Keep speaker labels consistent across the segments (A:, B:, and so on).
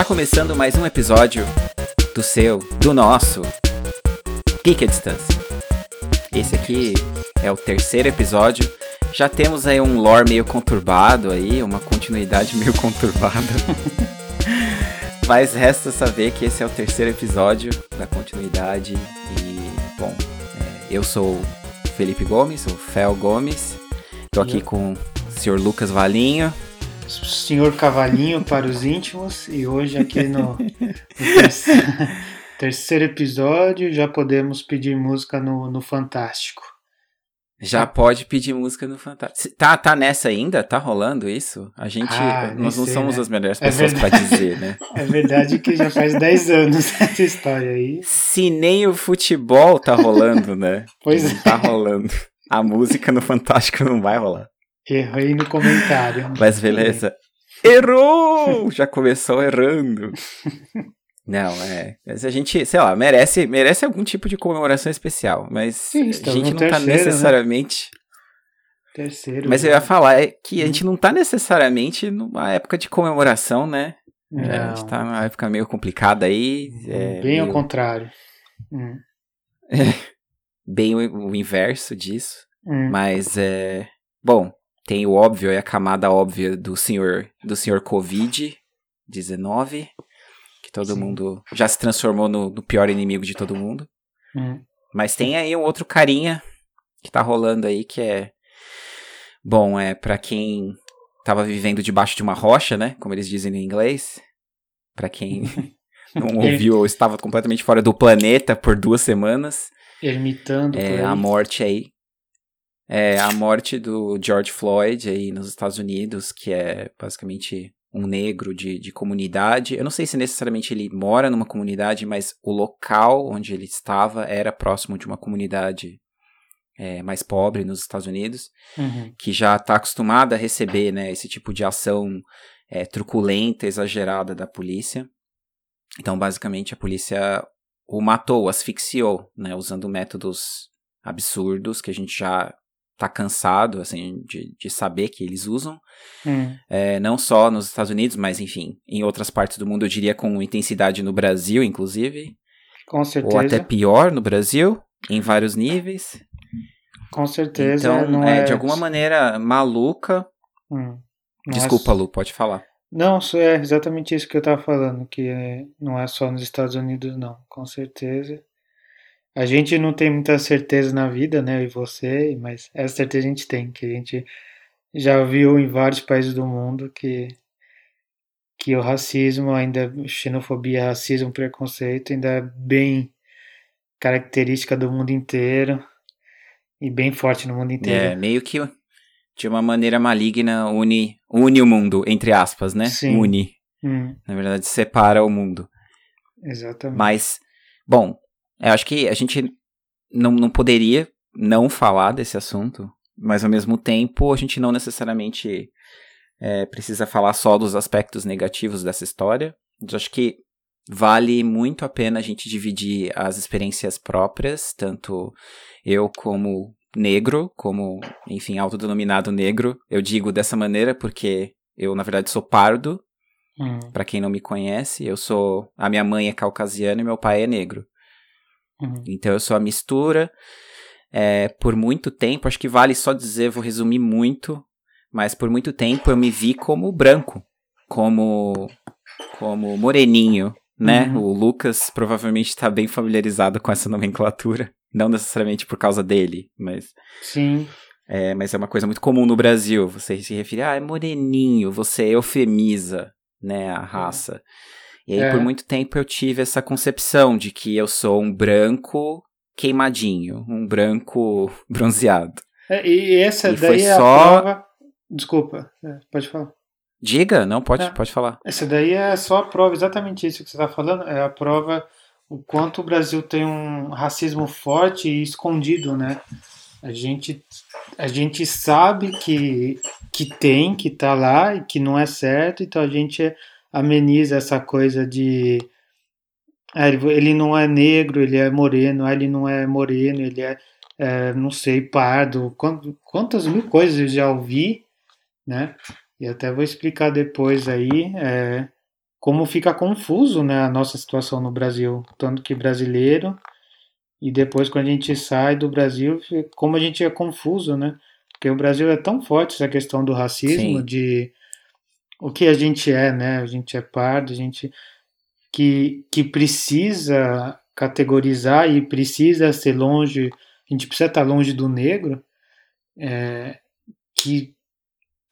A: Está começando mais um episódio do seu, do nosso Pique a Distância. Esse aqui é o terceiro episódio. Já temos aí um lore meio conturbado aí, uma continuidade meio conturbada. Mas resta saber que esse é o terceiro episódio da continuidade. E, bom, é, eu sou Felipe Gomes, o Fel Gomes. Tô aqui com o senhor Lucas Valinho.
B: Senhor Cavalinho para os íntimos. E hoje aqui no, no terceiro, terceiro episódio já podemos pedir música no, no Fantástico.
A: Já pode pedir música no Fantástico. Tá, tá nessa ainda? Tá rolando isso? A gente.
B: Ah,
A: nós não
B: sei,
A: somos
B: né?
A: as melhores
B: É
A: pessoas pra
B: verdade.
A: dizer, né?
B: É verdade que já faz 10 anos essa história aí.
A: Se nem o futebol tá rolando, né?
B: Pois
A: Não tá rolando. A música no Fantástico não vai rolar.
B: Errei no comentário.
A: Mas beleza. Errou! Já começou errando. Não, é. Mas a gente, sei lá, merece, merece algum tipo de comemoração especial. Mas
B: Sim,
A: a gente não tá
B: terceiro, né?
A: necessariamente.
B: Terceiro.
A: Mas eu
B: né?
A: ia falar é que a gente não tá necessariamente numa época de comemoração, né? A
B: Não,
A: gente tá numa época meio complicada aí. é,
B: bem ao
A: meio-
B: contrário. Hum,
A: bem o, o inverso disso.
B: hum.
A: Mas é. Bom, tem o óbvio e a camada óbvia do senhor do senhor Covid-19, que todo
B: Sim.
A: mundo já se transformou no, no pior inimigo de todo mundo.
B: Hum.
A: Mas tem aí um outro carinha que tá rolando aí que é. Bom, é pra quem tava vivendo debaixo de uma rocha, né? Como eles dizem em inglês. Pra quem não ouviu ou estava completamente fora do planeta por duas semanas.
B: Ermitando
A: É a morte aí. É a morte do George Floyd aí nos Estados Unidos, que é basicamente um negro de, de comunidade. Eu não sei se necessariamente ele mora numa comunidade, mas o local onde ele estava era próximo de uma comunidade é, mais pobre nos Estados Unidos,
B: Uhum.
A: que já está acostumada a receber né, esse tipo de ação é, truculenta, exagerada da polícia. Então, basicamente, a polícia o matou, asfixiou, né, usando métodos absurdos que a gente já tá cansado, assim, de, de saber que eles usam.
B: Hum.
A: É, não só nos Estados Unidos, mas, enfim, em outras partes do mundo, eu diria com intensidade no Brasil, inclusive.
B: Com certeza.
A: Ou até pior no Brasil, em vários níveis.
B: Com certeza.
A: Então,
B: não
A: é,
B: é,
A: de alguma maneira maluca.
B: Hum.
A: Desculpa, Lu, pode falar.
B: Não, é exatamente isso que eu estava falando, que é- não é só nos Estados Unidos, não, com certeza. A gente não tem muita certeza na vida, né, eu e você, mas essa certeza a gente tem, que a gente já viu em vários países do mundo que, que o racismo, ainda xenofobia, racismo, preconceito, ainda é bem característica do mundo inteiro e bem forte no mundo
A: É,
B: inteiro.
A: meio que de uma maneira maligna une, une o mundo, entre aspas, né?
B: Sim.
A: Une.
B: Hum,
A: Na verdade, separa o mundo.
B: exatamente.
A: Mas, bom, eu acho que a gente não, não poderia não falar desse assunto, mas ao mesmo tempo a gente não necessariamente é, precisa falar só dos aspectos negativos dessa história. Eu acho que vale muito a pena a gente dividir as experiências próprias, tanto eu como negro, como, enfim, autodenominado negro. Eu digo dessa maneira porque eu, na verdade, sou pardo,
B: Hum,
A: Pra quem não me conhece, eu sou. A minha mãe é caucasiana e meu pai é negro.
B: Hum,
A: Então eu sou a mistura. É, por muito tempo, acho que vale só dizer, vou resumir muito, mas por muito tempo eu me vi como branco, como como moreninho, né?
B: Uhum.
A: O Lucas provavelmente está bem familiarizado com essa nomenclatura, não necessariamente por causa dele, mas
B: sim,
A: é, mas é uma coisa muito comum no Brasil. Você se referir, ah, é moreninho, você eufemiza, né, a raça. E aí,
B: É.
A: por muito tempo, eu tive essa concepção de que eu sou um branco queimadinho, um branco bronzeado.
B: É, e essa
A: E
B: daí é
A: só-
B: a prova. Desculpa, é, pode falar.
A: Diga, não, pode,
B: É.
A: pode falar.
B: Essa daí é só a prova, exatamente isso que você está falando. É a prova o quanto o Brasil tem um racismo forte e escondido, né? A gente, a gente sabe que, que tem, que tá lá e que não é certo, então a gente ameniza essa coisa de. ah, ele, não é negro, ele é moreno, ah, ele não é moreno, ele é, é, não sei, pardo. Quant- Quantas mil coisas eu já ouvi, né? E até vou explicar depois aí. é, como fica confuso né, a nossa situação no Brasil, tanto que brasileiro, e depois quando a gente sai do Brasil, como a gente é confuso, né? Porque o Brasil é tão forte essa questão do racismo, Sim. de o que a gente é, né? A gente é pardo, a gente que, que precisa categorizar e precisa ser longe, a gente precisa estar longe do negro, é, que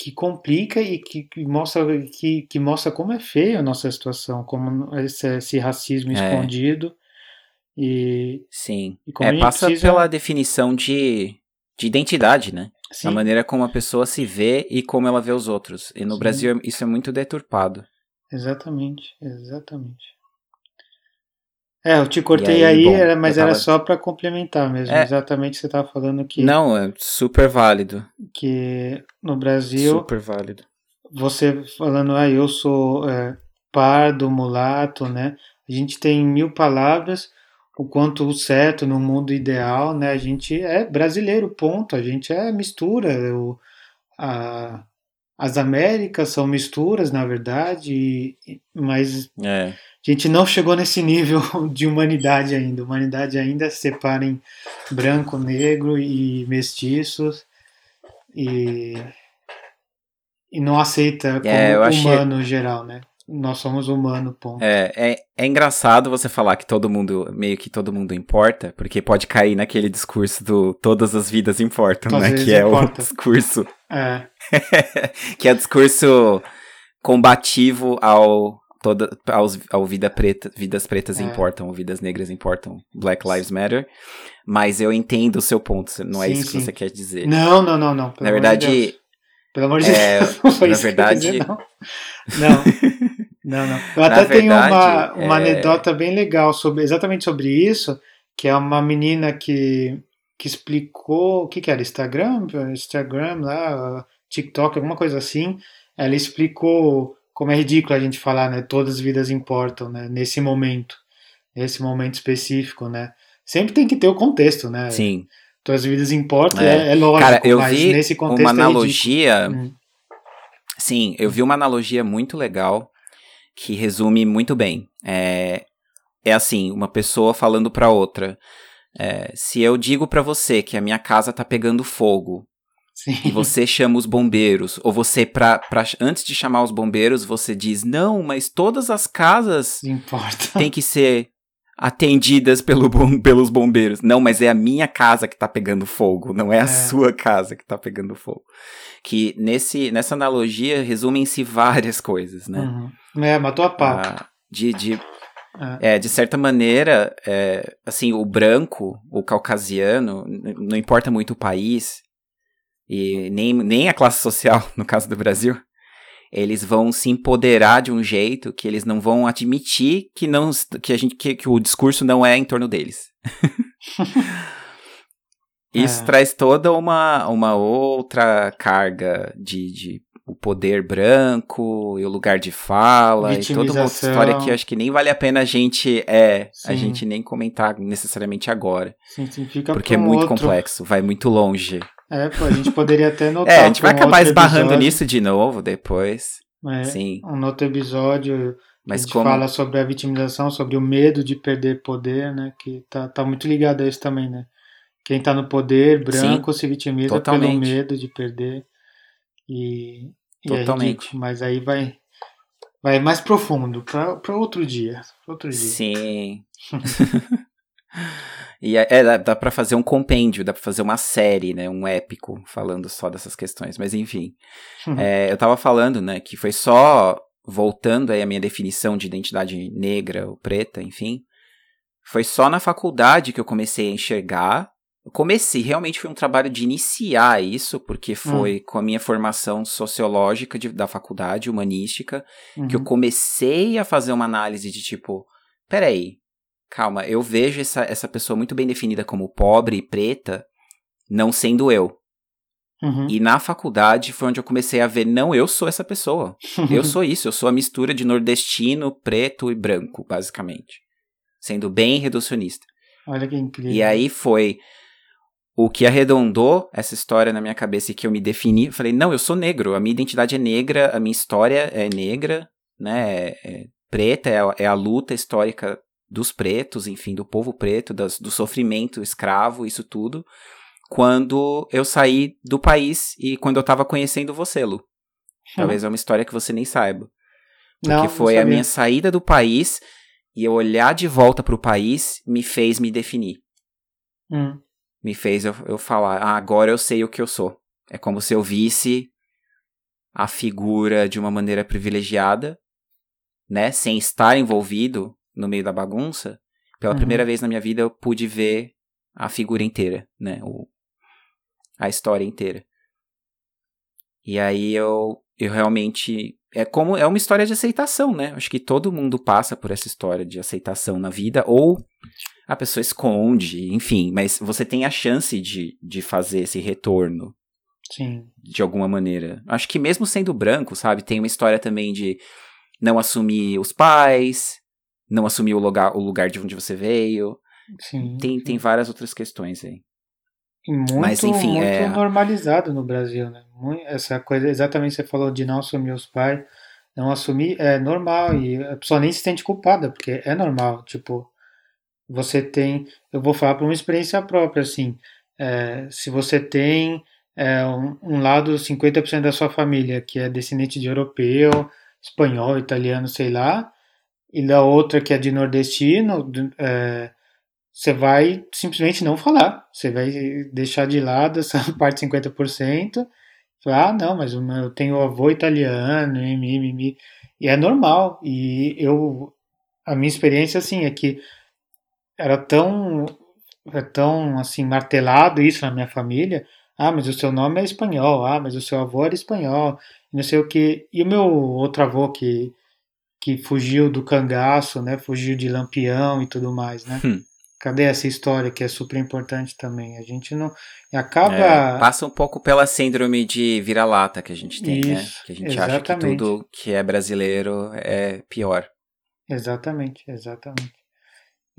B: que complica e que, que, mostra que, que mostra como é feia a nossa situação, como esse, esse racismo é. escondido e
A: sim, e é, passa precisa... pela definição de, de identidade, né? Sim. A maneira como a pessoa se vê e como ela vê os outros. E no sim. Brasil isso é muito deturpado.
B: Exatamente, exatamente. É, eu te cortei aí, aí bom, era, mas tava... era só para complementar mesmo. É... Exatamente você estava falando que.
A: Não, é super válido.
B: Que no Brasil.
A: Super válido.
B: Você falando, ah, eu sou é, pardo, mulato, né? A gente tem mil palavras, o quanto o certo no mundo ideal, né? A gente é brasileiro, ponto. A gente é mistura. O, a, as Américas são misturas, na verdade, mas. É a gente não chegou nesse nível de humanidade ainda. Humanidade ainda separa em branco, negro e mestiços e, e não aceita é, como é, humano achei... geral, né? Nós somos humano, ponto.
A: É, é, é engraçado você falar que todo mundo, meio que todo mundo importa, porque pode cair naquele discurso do todas as vidas importam, né? Que é importa. o discurso. É. que é o discurso combativo ao toda aos, ao vida preta, vidas pretas é. importam, vidas negras importam, Black Lives Matter. Mas eu entendo o seu ponto, não é sim, isso sim. que você quer dizer.
B: Não, não, não, não.
A: Na verdade, de
B: pelo amor de é, Deus.
A: na verdade, dizer,
B: não. não. Não, não. Eu até verdade, tenho uma, uma é... anedota bem legal sobre exatamente sobre isso, que é uma menina que, que explicou o que, que era Instagram, Instagram lá, TikTok, alguma coisa assim. Ela explicou como é ridículo a gente falar, né? Todas as vidas importam, né? Nesse momento, nesse momento específico, né? Sempre tem que ter o contexto, né?
A: Sim.
B: Todas as vidas importam, é, é, é lógico. Cara,
A: eu vi uma é analogia. É hum. Sim, eu vi uma analogia muito legal que resume muito bem. É, é assim, uma pessoa falando para outra. É, se eu digo para você que a minha casa tá pegando fogo Sim. E você chama os bombeiros, ou você, pra, pra, antes de chamar os bombeiros, você diz: não, mas todas as casas têm que ser atendidas pelo bom, pelos bombeiros. Não, mas é a minha casa que tá pegando fogo, não é a é. sua casa que tá pegando fogo. Que nesse, nessa analogia resumem-se várias coisas, né?
B: Uhum. É, matou a pau. Ah,
A: de, de, é. é. de certa maneira, é, assim, o branco, o caucasiano, não importa muito o país, e nem, nem a classe social, no caso do Brasil, eles vão se empoderar de um jeito que eles não vão admitir que não que a gente que, que o discurso não é em torno deles. Isso é. traz toda uma, uma outra carga de, de o poder branco e o lugar de fala e toda uma outra história que acho que nem vale a pena a gente é sim. a gente nem comentar necessariamente agora.
B: Sim, sim, fica
A: porque é muito outro... complexo, vai muito longe.
B: É, pô, a gente poderia até notar.
A: é, a gente vai acabar esbarrando episódio. nisso de novo depois. É, Sim.
B: Um outro episódio Mas a gente como... fala sobre a vitimização, sobre o medo de perder poder, né? Que tá, tá muito ligado a isso também, né? Quem tá no poder, branco, Sim, se vitimiza totalmente. pelo medo de perder. E, totalmente. Mas aí vai, vai mais profundo, para outro dia. Outro dia.
A: Sim. E é, é, dá, dá pra fazer um compêndio, dá pra fazer uma série, né? Um épico falando só dessas questões. Mas enfim. Uhum. É, eu tava falando, né, que foi só voltando aí a minha definição de identidade negra ou preta, enfim. Foi só na faculdade que eu comecei a enxergar. Eu comecei, realmente foi um trabalho de iniciar isso, porque foi uhum. com a minha formação sociológica de, da faculdade, humanística, uhum. que eu uhum. comecei a fazer uma análise de tipo, peraí, calma, eu vejo essa, essa pessoa muito bem definida como pobre e preta, não sendo eu. Uhum. E na faculdade foi onde eu comecei a ver, não, eu sou essa pessoa. eu sou isso, eu sou a mistura de nordestino, preto e branco, basicamente. Sendo bem reducionista.
B: Olha que incrível.
A: E aí foi o que arredondou essa história na minha cabeça e que eu me defini. Falei, não, eu sou negro, a minha identidade é negra, a minha história é negra, né? É, é preta, é a, é a luta histórica dos pretos, enfim, do povo preto, das, do sofrimento escravo, isso tudo, quando eu saí do país e quando eu tava conhecendo você, Lu. Talvez é uma história que você nem saiba. Porque
B: Não, não
A: foi a
B: sabia.
A: minha saída do país e eu olhar de volta pro país me fez me definir.
B: Hum,
A: Me fez eu, eu falar, ah, agora eu sei o que eu sou. É como se eu visse a figura de uma maneira privilegiada, né? Sem estar envolvido no meio da bagunça. Pela
B: Uhum.
A: primeira vez na minha vida eu pude ver a figura inteira, né? O, a história inteira. E aí eu, eu realmente. É como. É uma história de aceitação, né? Acho que todo mundo passa por essa história de aceitação na vida, ou a pessoa esconde, enfim, mas você tem a chance de, de fazer esse retorno
B: sim.
A: de alguma maneira. Acho que mesmo sendo branco, sabe, tem uma história também de não assumir os pais, não assumir o lugar, o lugar de onde você veio.
B: Sim.
A: Tem, tem várias outras questões aí.
B: E muito,
A: Mas, enfim,
B: muito
A: é-
B: normalizado no Brasil, né? Essa coisa, exatamente você falou de não assumir os pais, não assumir é normal e a pessoa nem se sente culpada, porque é normal, tipo, você tem, eu vou falar por uma experiência própria, assim, é, se você tem é, um, um lado, 50% da sua família que é descendente de europeu, espanhol, italiano, sei lá, e da outra que é de nordestino, é, você vai simplesmente não falar. Você vai deixar de lado essa parte 50%. Falar, ah, não, mas eu tenho avô italiano, mimi, mimi. E é normal. E eu, a minha experiência, assim, é que era tão, é tão, assim, martelado isso na minha família. Ah, mas o seu nome é espanhol. Ah, mas o seu avô era espanhol. Não sei o que. E o meu outro avô que, que fugiu do cangaço, né? Fugiu de Lampião e tudo mais, né?
A: Hum.
B: Cadê essa história que é super importante também? A gente não acaba
A: É, passa um pouco pela síndrome de vira-lata que a gente tem, né?
B: Isso,
A: Que a gente acha que
B: exatamente.
A: tudo que é brasileiro é pior.
B: Exatamente, exatamente.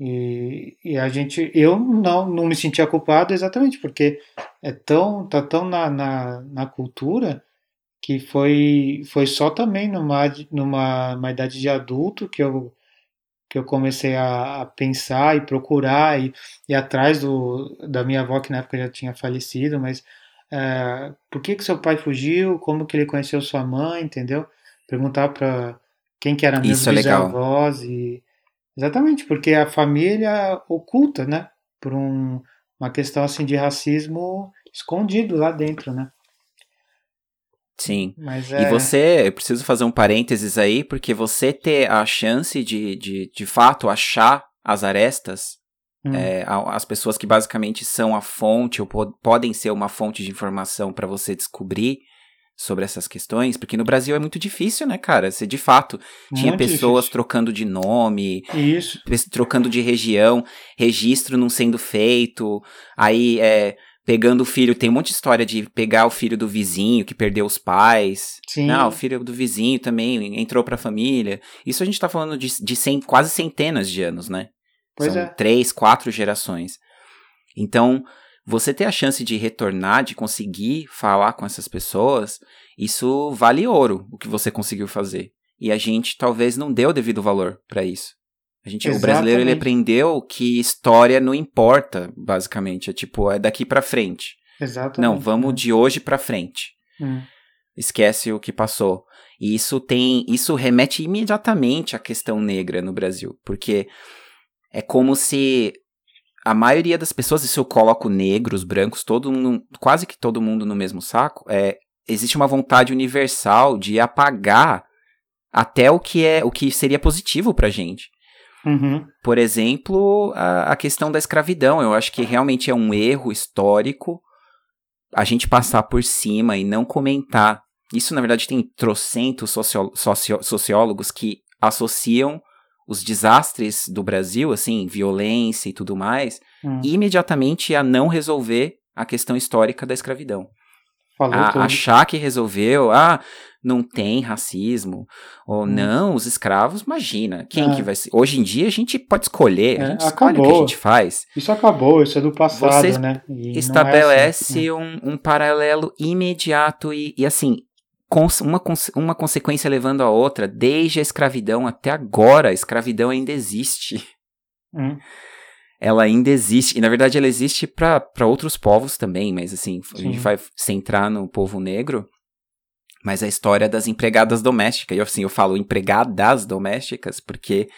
B: E, e a gente, eu não, não me sentia culpado exatamente porque é tão, tá tão na, na, na cultura que foi, foi só também numa, numa uma idade de adulto que eu, que eu comecei a, a pensar e procurar e ir atrás do, da minha avó, que na época já tinha falecido, mas é, por que que seu pai fugiu? Como que ele conheceu sua mãe, entendeu? Perguntar para quem que eram meus
A: Isso é legal.
B: bisavós e exatamente porque a família oculta, né? Por um, uma questão assim de racismo escondido lá dentro, né?
A: Sim.
B: Mas
A: E
B: é
A: você, eu preciso fazer um parênteses aí, porque você ter a chance de, de, de fato, achar as arestas,
B: hum,
A: é, as pessoas que basicamente são a fonte, ou po- podem ser uma fonte de informação para você descobrir sobre essas questões, porque no Brasil é muito difícil, né, cara? Você de fato tinha
B: muito
A: pessoas
B: difícil.
A: trocando de nome,
B: Isso,
A: trocando de região, registro não sendo feito, aí é, pegando o filho, tem um monte de história de pegar o filho do vizinho que perdeu os pais.
B: sim,
A: Não, o filho do vizinho também entrou pra família. Isso a gente tá falando de, de cem, quase centenas de anos, né?
B: pois
A: São
B: é.
A: três, quatro gerações. Então, você ter a chance de retornar, de conseguir falar com essas pessoas, isso vale ouro, o que você conseguiu fazer. E a gente talvez não deu o devido valor pra isso. A gente, o brasileiro ele aprendeu que história não importa, basicamente. É tipo, é daqui pra frente.
B: Exatamente.
A: Não, vamos de hoje pra frente
B: Hum,
A: esquece o que passou. E isso tem, isso remete imediatamente à questão negra no Brasil, porque é como se a maioria das pessoas, e se eu coloco negros, brancos, todo mundo, quase que todo mundo no mesmo saco, é, existe uma vontade universal de apagar até o que é, o que seria positivo pra gente.
B: Uhum,
A: Por exemplo, a, a questão da escravidão. Eu acho que realmente é um erro histórico a gente passar por cima e não comentar. Isso, na verdade, tem trocentos socio- socio- sociólogos que associam os desastres do Brasil, assim, violência e tudo mais,
B: hum.
A: imediatamente a não resolver a questão histórica da escravidão.
B: Falou
A: A,
B: tudo.
A: achar que resolveu, ah, não tem racismo, ou
B: Hum.
A: não, os escravos, imagina, quem
B: É.
A: que vai ser? Hoje em dia a gente pode escolher, a
B: É,
A: gente escolhe o que a
B: acabou.
A: gente faz.
B: Isso acabou, isso é do passado,
A: Vocês
B: né? E não é
A: Estabelece
B: assim.
A: um, um paralelo imediato e, e assim, uma, uma consequência levando a outra, desde a escravidão até agora, a escravidão ainda existe.
B: Hum.
A: Ela ainda existe, e na verdade ela existe para outros povos também, mas assim, a gente vai centrar no povo negro, mas a história das empregadas domésticas, e assim, eu falo empregadas domésticas, porque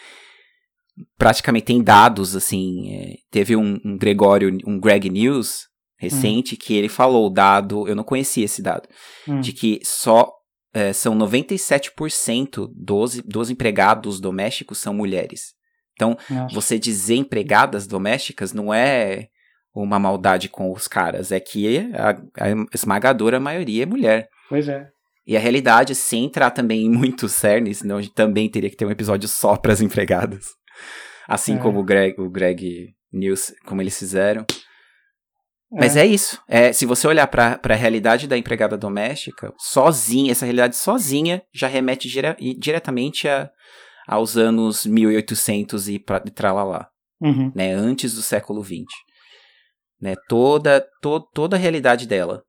A: praticamente tem dados, assim, é, teve um, um, Gregório, um Greg News recente, hum. que ele falou dado, eu não conhecia esse dado, hum. de que só é, são 97% dos, dos empregados domésticos são mulheres. Então, Nossa. você dizer empregadas domésticas não é uma maldade com os caras, é que a, a esmagadora maioria é mulher.
B: Pois é.
A: E a realidade, sem entrar também em muitos cernes, senão a gente também teria que ter um episódio só para as empregadas. Assim é. como o Greg, o Greg News, como eles fizeram. É. Mas é isso. É, se você olhar para a realidade da empregada doméstica, sozinha, essa realidade sozinha já remete dire diretamente a, aos anos 1800 e pra, tralalá,
B: uhum.
A: né, antes do século 20. Né, toda, to, toda a realidade dela.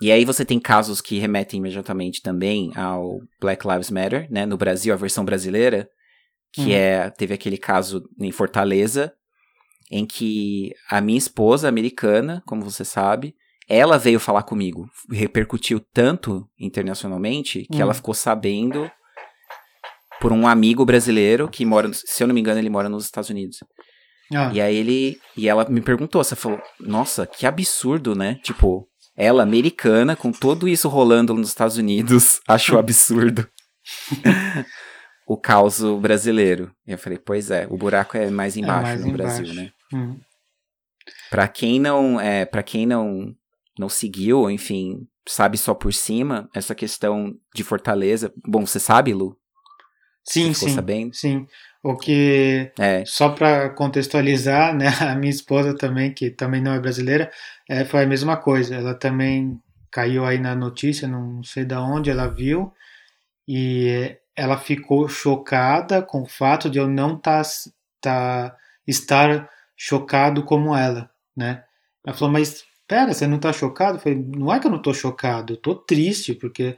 A: E aí você tem casos que remetem imediatamente também ao Black Lives Matter, né, no Brasil, a versão brasileira, que uhum. é, teve aquele caso em Fortaleza, em que a minha esposa americana, como você sabe, ela veio falar comigo, repercutiu tanto internacionalmente que uhum. ela ficou sabendo por um amigo brasileiro que mora, se eu não me engano, ele mora nos Estados Unidos. Ah. E aí ele. E ela me perguntou, você falou, nossa, que absurdo, né? Tipo, ela, americana, com tudo isso rolando nos Estados Unidos, achou absurdo. o caos brasileiro. E eu falei, pois é, o buraco é mais é embaixo é mais no embaixo. Brasil, né?
B: Hum.
A: Para quem não, é, para quem não não seguiu, enfim, sabe só por cima essa questão de Fortaleza. Bom, você sabe, Lu?
B: Sim, sim. Sabendo? Sim. O que, é. só para contextualizar, né, a minha esposa também, que também não é brasileira, é, foi a mesma coisa. Ela também caiu aí na notícia, não sei de onde ela viu, e ela ficou chocada com o fato de eu não tá, tá, estar chocado como ela, né? Ela falou, mas pera, você não tá chocado? Eu falei, não é que eu não tô chocado, eu tô triste, porque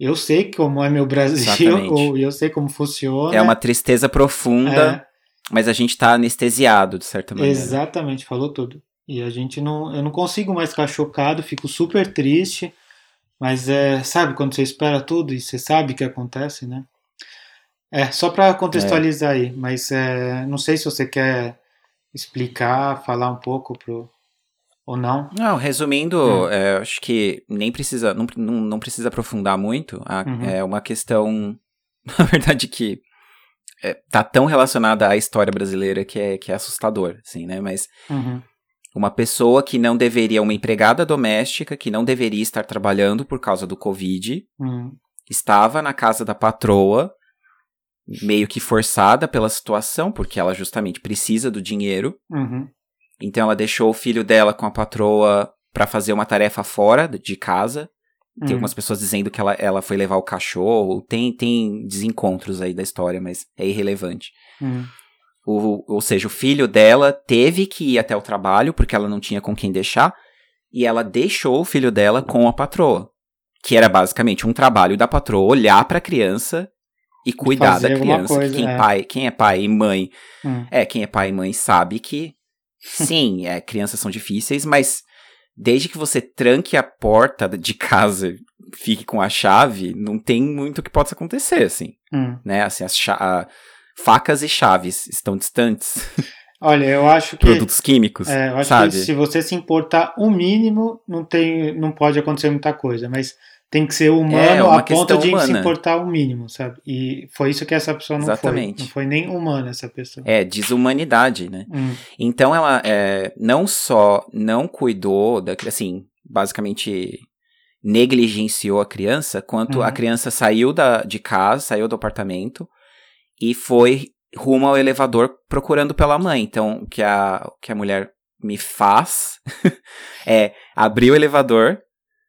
B: eu sei como é meu Brasil, ou eu sei como funciona.
A: É uma tristeza profunda, é. mas a gente tá anestesiado, de certa maneira.
B: Exatamente, falou tudo. E a gente não. Eu não consigo mais ficar chocado, fico super triste. Mas é, sabe quando você espera tudo e você sabe o que acontece, né? É, só para contextualizar é. aí, mas é, não sei se você quer explicar, falar um pouco pro, ou não?
A: Não, resumindo, hum. é, acho que nem precisa, não, não, não precisa aprofundar muito. A, uhum. É uma questão, na verdade, que é, tá tão relacionada à história brasileira que é, que é assustador, assim, né? Mas
B: uhum.
A: uma pessoa que não deveria, uma empregada doméstica que não deveria estar trabalhando por causa do Covid,
B: uhum.
A: estava na casa da patroa, meio que forçada pela situação, porque ela justamente precisa do dinheiro.
B: Uhum.
A: Então ela deixou o filho dela com a patroa para fazer uma tarefa fora de casa. Tem hum. algumas pessoas dizendo que ela, ela foi levar o cachorro. Tem, tem desencontros aí da história, mas é irrelevante.
B: Hum.
A: O, ou seja, o filho dela teve que ir até o trabalho porque ela não tinha com quem deixar. E ela deixou o filho dela com a patroa. Que era basicamente um trabalho da patroa olhar para a criança e cuidar da criança. Coisa, quem, é. Pai, quem é pai e mãe.
B: Hum.
A: É, quem é pai e mãe sabe que Sim, é, crianças são difíceis, mas desde que você tranque a porta de casa, fique com a chave, não tem muito que possa acontecer, assim.
B: Hum.
A: Né? Assim, as a, facas e chaves estão distantes.
B: Olha, eu acho que
A: produtos químicos,
B: é, eu acho
A: sabe?
B: que se você se importar o mínimo, não tem, não pode acontecer muita coisa, mas tem que ser humano é, a ponto de humana. se importar o mínimo, sabe? E foi isso que essa pessoa não Exatamente. foi. Não foi nem humana essa pessoa.
A: É, desumanidade, né?
B: Hum.
A: Então ela é, não só não cuidou da assim, basicamente negligenciou a criança, quanto uhum. a criança saiu da, de casa, saiu do apartamento e foi rumo ao elevador procurando pela mãe. Então, o que a, o que a mulher me faz é abrir o elevador,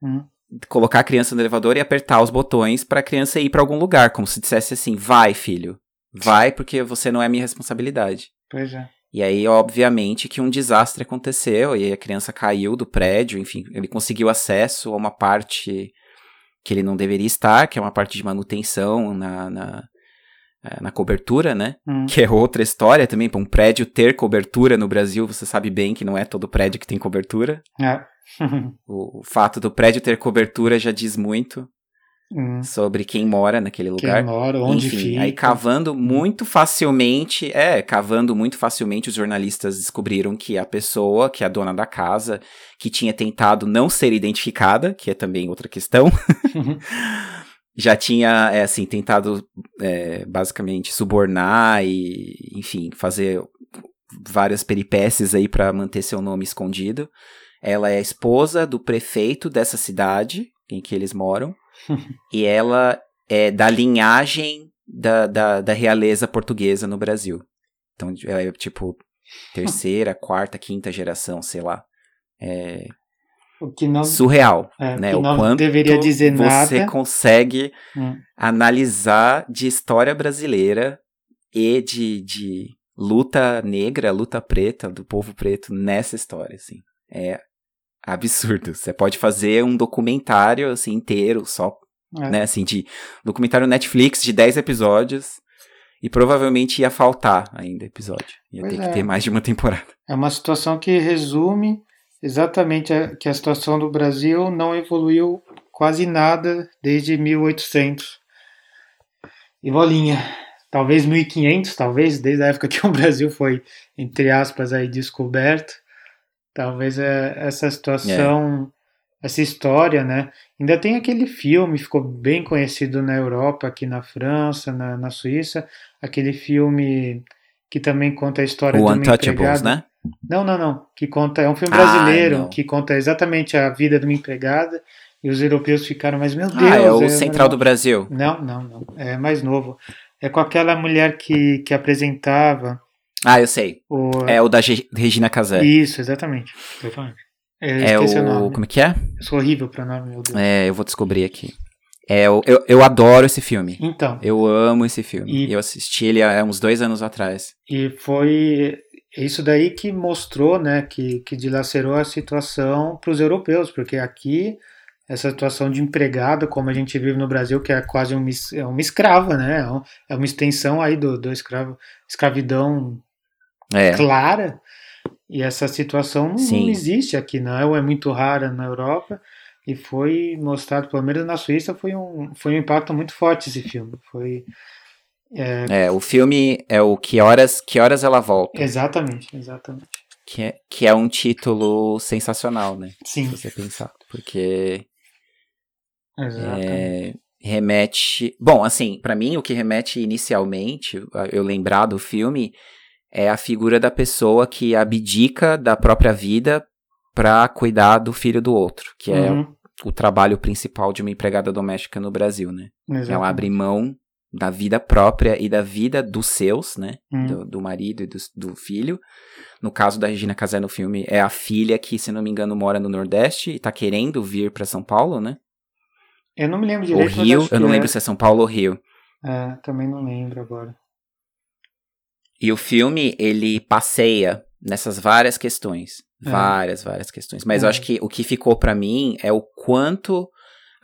B: uhum
A: colocar a criança no elevador e apertar os botões para a criança ir para algum lugar, como se dissesse assim: vai, filho, vai, porque você não é minha responsabilidade.
B: Pois é.
A: E aí, obviamente, que um desastre aconteceu e a criança caiu do prédio, enfim, ele conseguiu acesso a uma parte que ele não deveria estar, que é uma parte de manutenção na, na, é, na cobertura, né?
B: Hum.
A: Que é outra história também, para um prédio ter cobertura no Brasil, você sabe bem que não é todo prédio que tem cobertura.
B: É.
A: O, o fato do prédio ter cobertura já diz muito
B: Hum.
A: sobre quem mora naquele lugar.
B: Quem mora, onde
A: Enfim,
B: fica.
A: aí cavando muito facilmente, é, cavando muito facilmente, os jornalistas descobriram que a pessoa, que é a dona da casa, que tinha tentado não ser identificada, que é também outra questão, já tinha, é, assim, tentado é, basicamente subornar e, enfim, fazer várias peripécias aí para manter seu nome escondido. Ela é a esposa do prefeito dessa cidade em que eles moram e ela é da linhagem da, da, da realeza portuguesa no Brasil. Então ela é tipo terceira, quarta, quinta geração, sei lá. É
B: O que não,
A: surreal,
B: é,
A: né? O quanto
B: deveria dizer
A: você
B: nada.
A: consegue
B: Hum.
A: analisar de história brasileira e de, de luta negra, luta preta, do povo preto nessa história, assim. É absurdo. Você pode fazer um documentário, assim, inteiro, só,
B: É.
A: né, assim, de documentário Netflix de 10 episódios e provavelmente ia faltar ainda episódio. Ia
B: Pois
A: ter
B: é.
A: que ter mais de uma temporada.
B: É uma situação que resume exatamente a, que a situação do Brasil não evoluiu quase nada desde 1800. E bolinha, talvez 1500, talvez desde a época que o Brasil foi, entre aspas, aí descoberto. Talvez é, essa situação, essa história, né? Ainda tem aquele filme, ficou bem conhecido na Europa, aqui na França, na, na Suíça, aquele filme que também conta a história
A: O
B: uma
A: Untouchables,
B: empregada.
A: né?
B: Não, não, não. Que conta, é um filme
A: Ah,
B: brasileiro
A: não.
B: que conta exatamente a vida de uma empregada e os europeus ficaram, mas meu Deus.
A: Ah, é o
B: é
A: Central do Brasil.
B: Não, não, não. É mais novo. É com aquela mulher que, que apresentava
A: Ah, eu sei.
B: o.
A: É o da Ge- Regina Casé.
B: Isso, exatamente.
A: É
B: esqueci o,
A: o.
B: nome.
A: Como é que é?
B: Eu sou horrível pra nome, meu Deus.
A: É, eu vou descobrir aqui. É, eu, eu, eu adoro esse filme.
B: Então,
A: Eu amo esse filme.
B: E-
A: Eu assisti ele há uns dois anos atrás.
B: e foi isso daí que mostrou, né, que, que dilacerou a situação para os europeus, porque aqui essa situação de empregada, como a gente vive no Brasil, que é quase uma, es- é uma escrava, né, é um- é uma extensão aí do, do escravo, escravidão
A: É.
B: clara, e essa situação não, não existe aqui, não, é muito rara na Europa, e foi mostrado, pelo menos na Suíça, foi um, foi um impacto muito forte esse filme, foi
A: É, o filme é o Que Horas, que horas Ela Volta.
B: exatamente, exatamente,
A: Que é, que é um título sensacional, né?
B: sim,
A: Se você pensar. Porque
B: exatamente.
A: é, remete. Bom, assim, pra mim o que remete inicialmente, eu lembrar do filme, é a figura da pessoa que abdica da própria vida pra cuidar do filho do outro, que é
B: Uhum,
A: o trabalho principal de uma empregada doméstica no Brasil, né?
B: exatamente.
A: Ela abre mão da vida própria e da vida dos seus, né?
B: Hum.
A: Do, do marido e do, do filho. No caso da Regina Casé no filme, é a filha que, se não me engano, mora no Nordeste e tá querendo vir pra São Paulo, né?
B: Eu não me lembro direito. mas
A: Rio, eu não lembro
B: é.
A: se é São Paulo ou Rio.
B: É, também não lembro agora.
A: E o filme, ele passeia nessas várias questões.
B: É.
A: Várias, várias questões. Mas
B: É.
A: eu acho que o que ficou pra mim é o quanto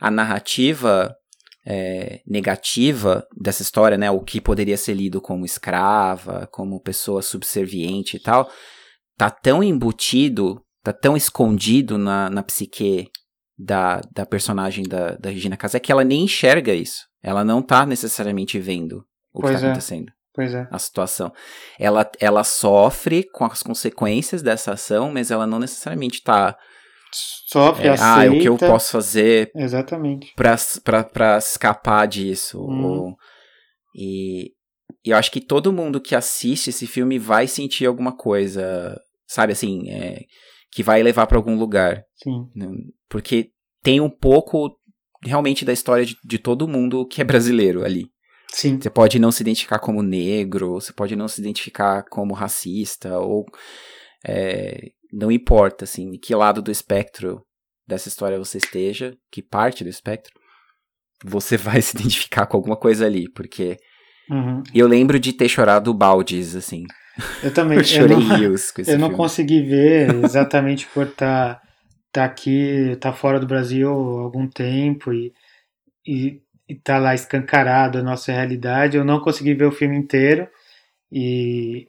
A: a narrativa é, negativa dessa história, né? O que poderia ser lido como escrava, como pessoa subserviente e tal, tá tão embutido, tá tão escondido na, na psique da, da personagem da, da Regina Casé que ela nem enxerga isso. Ela não tá necessariamente vendo o que
B: Pois
A: tá
B: é.
A: acontecendo
B: Pois é.
A: a situação. Ela, ela sofre com as consequências dessa ação, mas ela não necessariamente tá.
B: Sofre,
A: é,
B: aceita.
A: ah, é o que eu posso fazer
B: Exatamente.
A: pra escapar disso.
B: Hum.
A: ou- e, e eu acho que todo mundo que assiste esse filme vai sentir alguma coisa, sabe assim, é, que vai levar pra algum lugar.
B: Sim.
A: né? Porque tem um pouco realmente da história de, de todo mundo que é brasileiro ali.
B: Sim.
A: Você pode não se identificar como negro, você pode não se identificar como racista, ou é, não importa, assim, em que lado do espectro dessa história você esteja, que parte do espectro, você vai se identificar com alguma coisa ali, porque
B: Uhum.
A: eu lembro de ter chorado baldes, assim.
B: Eu também.
A: Eu
B: eu
A: chorei
B: não,
A: rios com esse
B: eu não
A: filme.
B: consegui ver exatamente por estar tá, tá aqui, tá fora do Brasil há algum tempo e, e, e tá lá escancarado a nossa realidade. Eu não consegui ver o filme inteiro e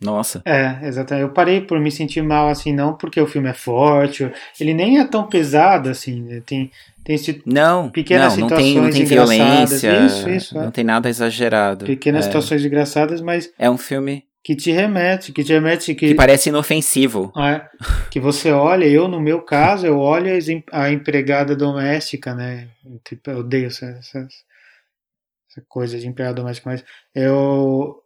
A: nossa.
B: É, exatamente. Eu parei por me sentir mal, assim, não porque o filme é forte, ele nem é tão pesado, assim, né? tem, tem
A: não,
B: pequenas
A: não,
B: situações
A: não tem, não tem violência,
B: isso, isso,
A: não
B: é.
A: tem nada exagerado.
B: Pequenas
A: é.
B: situações engraçadas, mas...
A: É um filme...
B: Que te remete, que te remete... Que,
A: que parece inofensivo.
B: É, que você olha, eu no meu caso, eu olho a empregada doméstica, né, tipo, eu odeio essa, essa, essa coisa de empregada doméstica, mas eu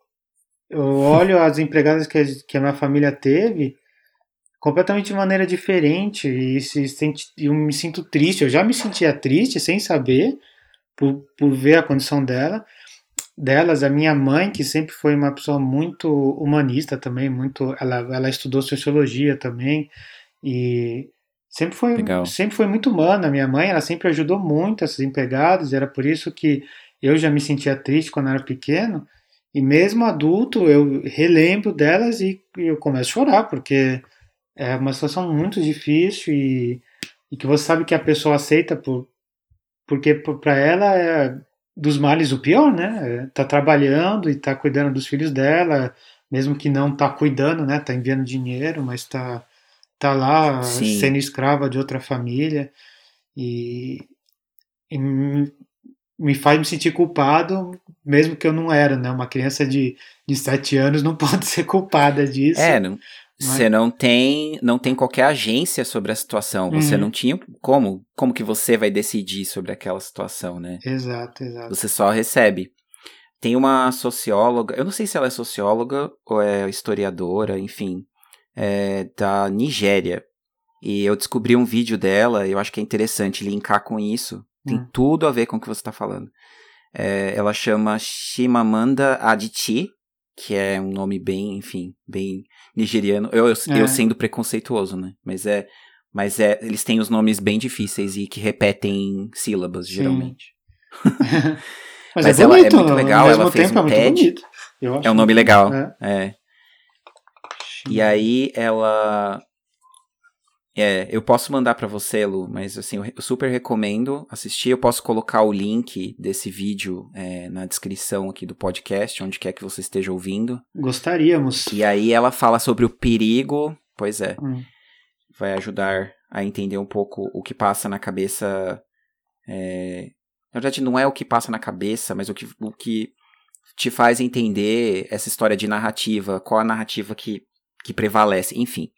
B: eu olho as empregadas que a, que a minha família teve completamente de maneira diferente e se sente, eu me sinto triste. Eu já me sentia triste sem saber por, por ver a condição dela, delas. A minha mãe, que sempre foi uma pessoa muito humanista também, muito, ela, ela estudou sociologia também e sempre foi,
A: Legal.
B: sempre foi muito humana. Minha mãe, ela sempre ajudou muito essas empregadas. Era por isso que eu já me sentia triste quando era pequeno. E mesmo adulto, eu relembro delas e eu começo a chorar, porque é uma situação muito difícil e, e que você sabe que a pessoa aceita por, porque para ela é dos males o pior, né? É, tá trabalhando e tá cuidando dos filhos dela, mesmo que não tá cuidando, né? Tá enviando dinheiro, mas tá, tá lá
A: Sim.
B: sendo escrava de outra família. E, e me faz me sentir culpado, mesmo que eu não era, né? Uma criança de, de 7 anos não pode ser culpada disso.
A: É, não, você não tem, não tem qualquer agência sobre a situação. Você
B: Uhum.
A: não tinha como, como que você vai decidir sobre aquela situação, né?
B: Exato, exato.
A: Você só recebe. Tem uma socióloga, eu não sei se ela é socióloga ou é historiadora, enfim, é da Nigéria. E eu descobri um vídeo dela, e eu acho que é interessante linkar com isso. Tem
B: Hum.
A: tudo a ver com o que você está falando. É, ela chama Shimamanda Adichie, que é um nome bem, enfim, bem nigeriano. Eu, eu,
B: É.
A: eu sendo preconceituoso, né? Mas é, mas é, eles têm os nomes bem difíceis e que repetem sílabas,
B: Sim.
A: geralmente.
B: Mas,
A: Mas
B: é
A: ela é
B: bonito,
A: muito legal, ela fez um
B: é
A: TED. É um nome legal. É. E aí ela. É, eu posso mandar pra você, Lu, mas assim, eu super recomendo assistir. Eu posso colocar o link desse vídeo é, na descrição aqui do podcast, onde quer que você esteja ouvindo.
B: Gostaríamos.
A: E aí ela fala sobre o perigo. Pois é,
B: Hum.
A: vai ajudar a entender um pouco o que passa na cabeça. é, Na verdade, não é o que passa na cabeça, mas o que, o que te faz entender essa história de narrativa, qual a narrativa que, que prevalece, enfim.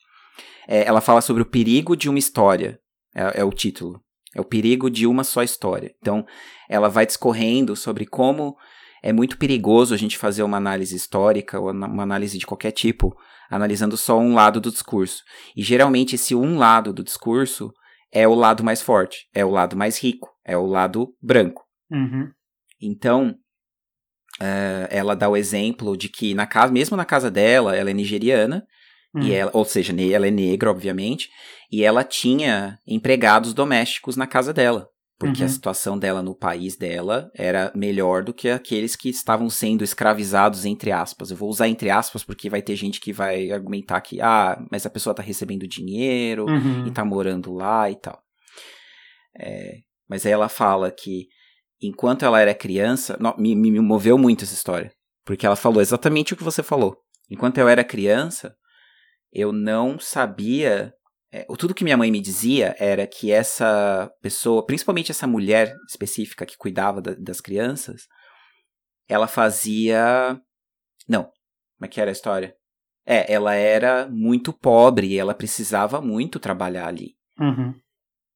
A: É, ela fala sobre o perigo de uma história, é, é o título. É o perigo de uma só história. Então, ela vai discorrendo sobre como é muito perigoso a gente fazer uma análise histórica ou uma análise de qualquer tipo, analisando só um lado do discurso. E geralmente esse um lado do discurso é o lado mais forte, é o lado mais rico, é o lado branco.
B: Uhum.
A: Então, eh, ela dá o exemplo de que na casa, mesmo na casa dela, ela é nigeriana,
B: Hum.
A: e ela, ou seja, ela é negra, obviamente, e ela tinha empregados domésticos na casa dela, porque
B: Uhum.
A: a situação dela no país dela era melhor do que aqueles que estavam sendo escravizados, entre aspas. Eu vou usar entre aspas porque vai ter gente que vai argumentar que, ah, mas a pessoa tá recebendo dinheiro,
B: Uhum.
A: e tá morando lá e tal. É, mas aí ela fala que enquanto ela era criança, me, me me moveu muito essa história, porque ela falou exatamente o que você falou. Enquanto eu era criança, eu não sabia. é, tudo que minha mãe me dizia era que essa pessoa, principalmente essa mulher específica que cuidava da- das crianças, ela fazia. Não, como é que era a história? É, ela era muito pobre e ela precisava muito trabalhar ali.
B: Uhum.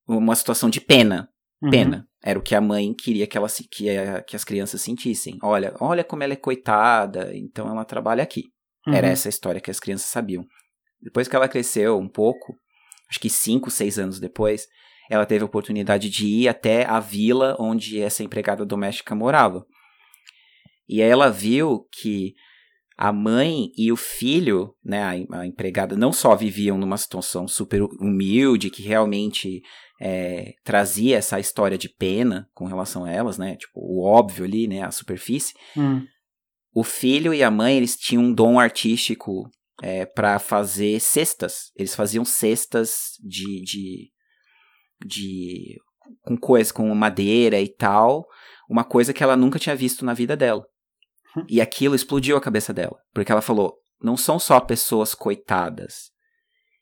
A: Uma situação de pena.
B: Uhum.
A: Pena. Era o que a mãe queria que, ela, que, a- que as crianças sentissem. Olha, olha como ela é coitada, então ela trabalha aqui. Era
B: Uhum.
A: essa a história que as crianças sabiam. Depois que ela cresceu um pouco, acho que cinco, seis anos depois, ela teve a oportunidade de ir até a vila onde essa empregada doméstica morava. E aí ela viu que a mãe e o filho, né, a empregada, não só viviam numa situação super humilde, que realmente é, trazia essa história de pena com relação a elas, né, tipo, o óbvio ali, né, a superfície,
B: Hum.
A: o filho e a mãe, eles tinham um dom artístico é, para fazer cestas. Eles faziam cestas de, de, de com coisas, com madeira e tal, uma coisa que ela nunca tinha visto na vida dela.
B: Hum.
A: E aquilo explodiu a cabeça dela, porque ela falou: não são só pessoas coitadas,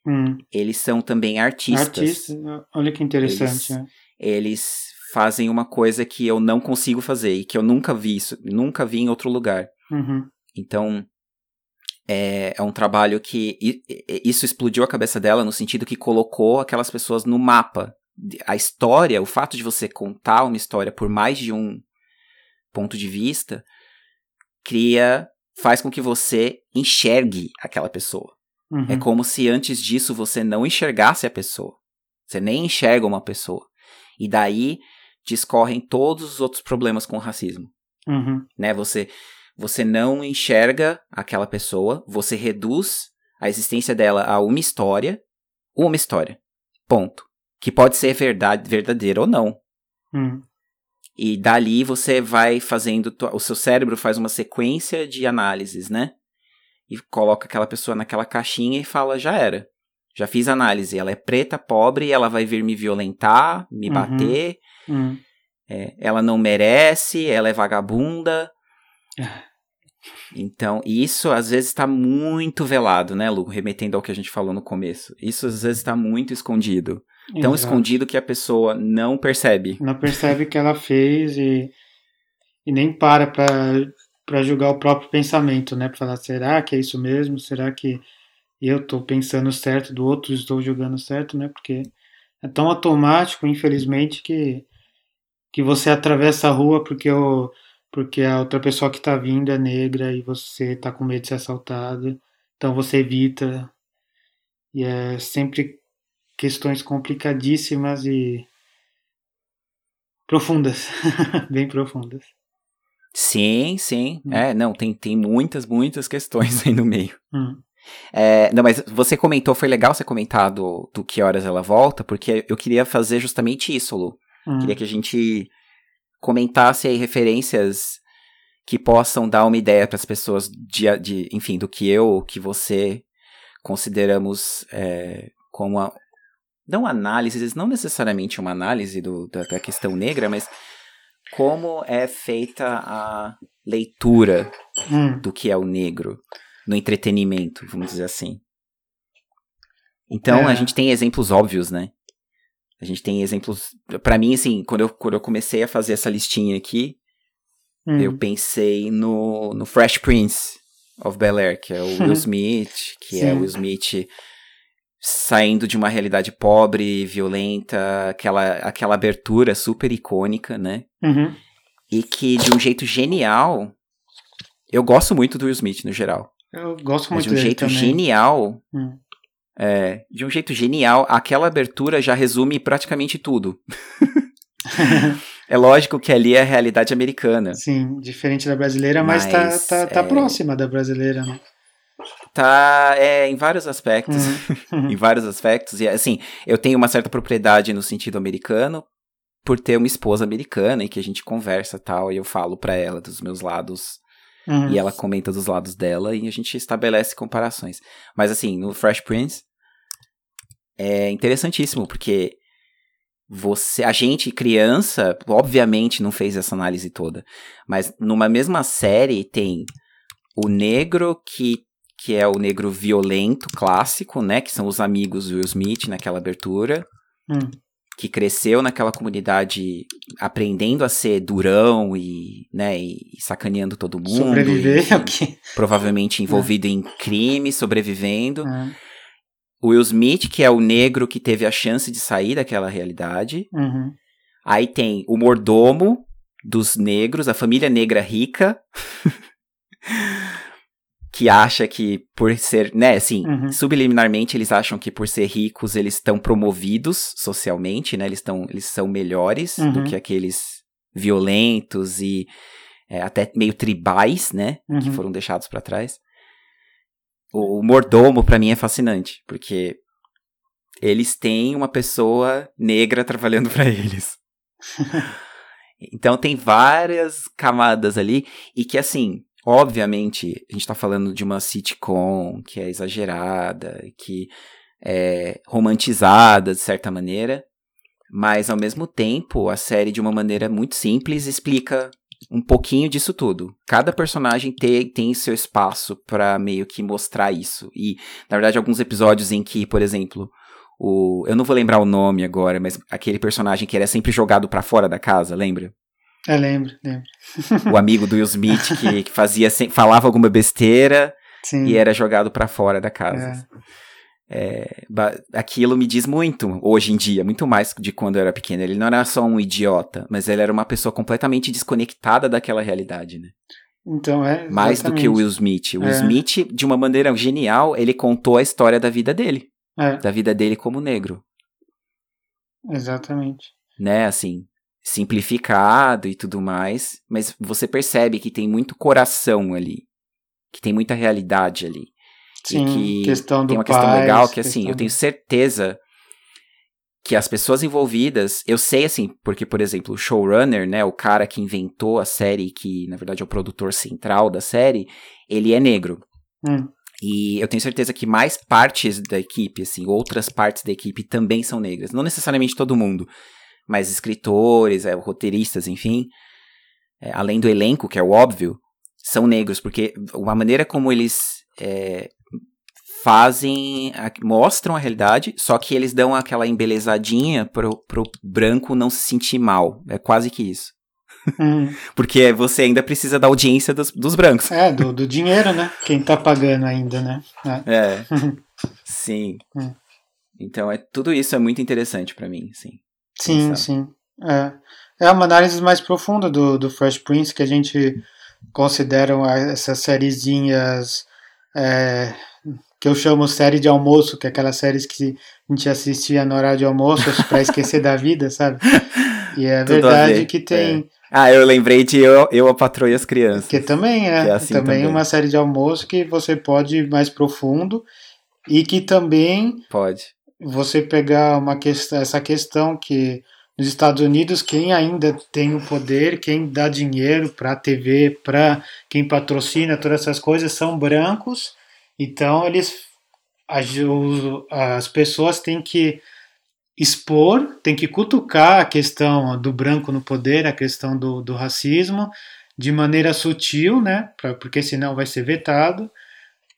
B: Hum.
A: eles são também artistas.
B: Artista, olha que interessante.
A: Eles-
B: né?
A: Eles fazem uma coisa que eu não consigo fazer e que eu nunca vi isso, nunca vi em outro lugar.
B: Uhum.
A: Então, é, é um trabalho que isso explodiu a cabeça dela no sentido que colocou aquelas pessoas no mapa. A história, o fato de você contar uma história por mais de um ponto de vista, cria, faz com que você enxergue aquela pessoa.
B: Uhum.
A: É como se antes disso você não enxergasse a pessoa. Você nem enxerga uma pessoa. E daí discorrem todos os outros problemas com o racismo
B: Uhum.
A: né? Você você não enxerga aquela pessoa, você reduz a existência dela a uma história, uma história. Ponto. Que pode ser verdade, verdadeira ou não.
B: Uhum.
A: E dali você vai fazendo, o seu cérebro faz uma sequência de análises, né? E coloca aquela pessoa naquela caixinha e fala, já era. Já fiz análise, ela é preta, pobre, ela vai vir me violentar, me
B: Uhum.
A: bater,
B: Uhum.
A: é, ela não merece, ela é vagabunda. Então, isso às vezes está muito velado, né, Lu? Remetendo ao que a gente falou no começo. Isso às vezes está muito escondido. Tão
B: Exato.
A: escondido que a pessoa não percebe.
B: Não percebe o que ela fez e, e nem para para julgar o próprio pensamento, né? Para falar, será que é isso mesmo? Será que eu estou pensando certo, do outro estou julgando certo, né? Porque é tão automático, infelizmente, que, que você atravessa a rua porque, o, porque a outra pessoa que está vindo é negra e você está com medo de ser assaltado, então você evita. E é sempre questões complicadíssimas e profundas, bem profundas.
A: Sim, sim.
B: Hum.
A: É, não, tem, tem muitas, muitas questões aí no meio.
B: Hum,
A: É, não, mas você comentou, foi legal você comentar do, do que horas ela volta, porque eu queria fazer justamente isso, Lu.
B: hum,
A: Queria que a gente comentasse aí referências que possam dar uma ideia para as pessoas de, de, enfim, do que eu, que você consideramos é, como a, não análises, não necessariamente uma análise do, da, da questão negra, mas como é feita a leitura
B: hum,
A: do que é o negro no entretenimento, vamos dizer assim. Então,
B: É.
A: a gente tem exemplos óbvios, né? A gente tem exemplos. Pra mim, assim, quando eu, quando eu comecei a fazer essa listinha aqui,
B: hum.
A: eu pensei no, no Fresh Prince of Bel Air, que é o Will Smith, que é
B: Sim.
A: o Will Smith saindo de uma realidade pobre, violenta, aquela, aquela abertura super icônica, né?
B: Uhum,
A: E que, de um jeito genial. Eu gosto muito do Will Smith, no geral.
B: Eu gosto
A: Mas
B: muito
A: de um jeito
B: também.
A: genial.
B: Hum,
A: É, de um jeito genial, aquela abertura já resume praticamente tudo. é lógico que ali é a realidade americana.
B: Sim, diferente da brasileira, mas,
A: Mas,
B: tá, tá, tá
A: é,
B: próxima da brasileira, né?
A: Tá, é, em vários aspectos.
B: Uhum.
A: em vários aspectos. E assim, eu tenho uma certa propriedade no sentido americano por ter uma esposa americana e que a gente conversa tal, e eu falo pra ela dos meus lados
B: Uhum.
A: e ela comenta dos lados dela e a gente estabelece comparações. Mas assim, no Fresh Prince é interessantíssimo porque você, a gente criança, obviamente não fez essa análise toda, mas numa mesma série tem o negro que que é o negro violento clássico, né, que são os amigos do Will Smith naquela abertura,
B: Hum,
A: que cresceu naquela comunidade aprendendo a ser durão e, né, e sacaneando todo mundo.
B: Sobreviver
A: enfim,
B: é o que.
A: provavelmente envolvido em crime, sobrevivendo.
B: Uhum,
A: O Will Smith, que é o negro que teve a chance de sair daquela realidade.
B: uhum,
A: Aí tem o mordomo dos negros, a família negra rica, que acha que por ser, né, assim,
B: Uhum.
A: subliminarmente eles acham que por ser ricos eles estão promovidos socialmente, né, eles estão, eles são melhores do
B: Uhum.
A: que aqueles violentos e é, até meio tribais, né, que
B: Uhum.
A: foram deixados pra trás. O, o mordomo pra mim é fascinante, porque eles têm uma pessoa negra trabalhando pra eles. então tem várias camadas ali e que assim, obviamente, a gente tá falando de uma sitcom que é exagerada, que é romantizada de certa maneira, Mas ao mesmo tempo, a série, de uma maneira muito simples, explica um pouquinho disso tudo. Cada personagem tem, tem seu espaço para meio que mostrar isso. E, na verdade, alguns episódios em que, por exemplo, o. Eu não vou lembrar o nome agora, mas aquele personagem que era sempre jogado para fora da casa, lembra?
B: Eu lembro, lembro.
A: o amigo do Will Smith que, que fazia, falava alguma besteira Sim. e era jogado para fora da casa. É. É, aquilo me diz muito hoje em dia, muito mais de quando eu era pequeno. Ele não era só um idiota, mas ele era uma pessoa completamente desconectada daquela realidade, né?
B: Então é.
A: Mais do que o Will Smith. O Will é. Smith, de uma maneira genial, ele contou a história da vida dele. É. Da vida dele como negro.
B: Exatamente.
A: Né, assim simplificado e tudo mais, mas você percebe que tem muito coração ali, que tem muita realidade ali.
B: Sim,
A: e
B: que questão
A: tem uma questão legal que assim, eu tenho certeza que as pessoas envolvidas, eu sei assim, porque por exemplo, o showrunner, né, o cara que inventou a série, que na verdade é o produtor central da série, ele é negro.
B: Hum.
A: E eu tenho certeza que mais partes da equipe, assim, outras partes da equipe também são negras. Não necessariamente todo mundo, mais escritores, é, roteiristas, enfim, é, além do elenco, que é o óbvio, são negros, porque a maneira como eles é, fazem, a, mostram a realidade, só que eles dão aquela embelezadinha pro, pro branco não se sentir mal. É quase que isso.
B: Hum.
A: Porque você ainda precisa da audiência dos, dos brancos.
B: É, do, do, dinheiro, né? Quem tá pagando ainda, né?
A: É. é. sim. Hum. Então, é, tudo isso é muito interessante para mim, sim.
B: Sim, sim. É. é uma análise mais profunda do, do Fresh Prince que a gente considera essas sériezinhas é, que eu chamo série de almoço, que é aquelas séries que a gente assistia no horário de almoço para esquecer da vida, sabe? E é Tudo verdade que tem. É.
A: Ah, eu lembrei de eu, eu a Patroa e as Crianças.
B: Que também é. Que é assim também, também uma série de almoço que você pode ir mais profundo e que também.
A: Pode
B: você pegar uma questão, essa questão que nos Estados Unidos quem ainda tem o poder, quem dá dinheiro para a TV, para quem patrocina todas essas coisas são brancos. Então eles as, as pessoas têm que expor, têm que cutucar a questão do branco no poder, a questão do, do racismo, de maneira sutil, né? Pra, porque senão vai ser vetado.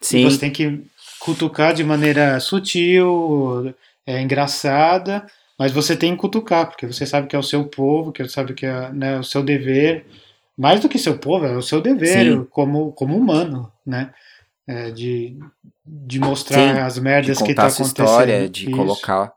A: Sim.
B: você tem que cutucar de maneira sutil, é, engraçada, mas você tem que cutucar, porque você sabe que é o seu povo, que sabe que é né, o seu dever, mais do que seu povo, é o seu dever como, como humano, né? É, de, de mostrar Sim, as merdas que tá acontecendo. história,
A: de Isso. colocar.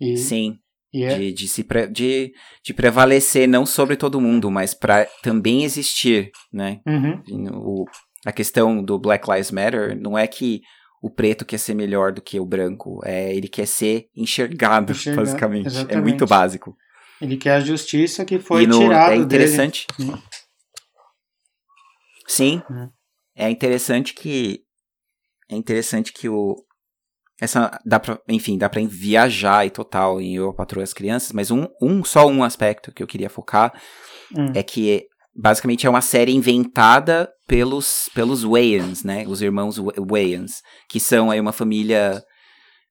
A: E, Sim. É... De, de, se pre, de, de prevalecer não sobre todo mundo, mas para também existir, né?
B: Uhum.
A: O, a questão do Black Lives Matter não é que o preto quer ser melhor do que o branco. É, ele quer ser enxergado, Enxergar, basicamente. Exatamente. É muito básico.
B: Ele quer a justiça que foi no, tirado
A: É interessante.
B: Dele.
A: Sim. Hum. É interessante que é interessante que o essa dá pra, enfim, dá para viajar e total em Eu Patroa as Crianças, mas um, um só um aspecto que eu queria focar hum. é que basicamente é uma série inventada pelos, pelos Wayans, né? Os irmãos Wayans, que são aí uma família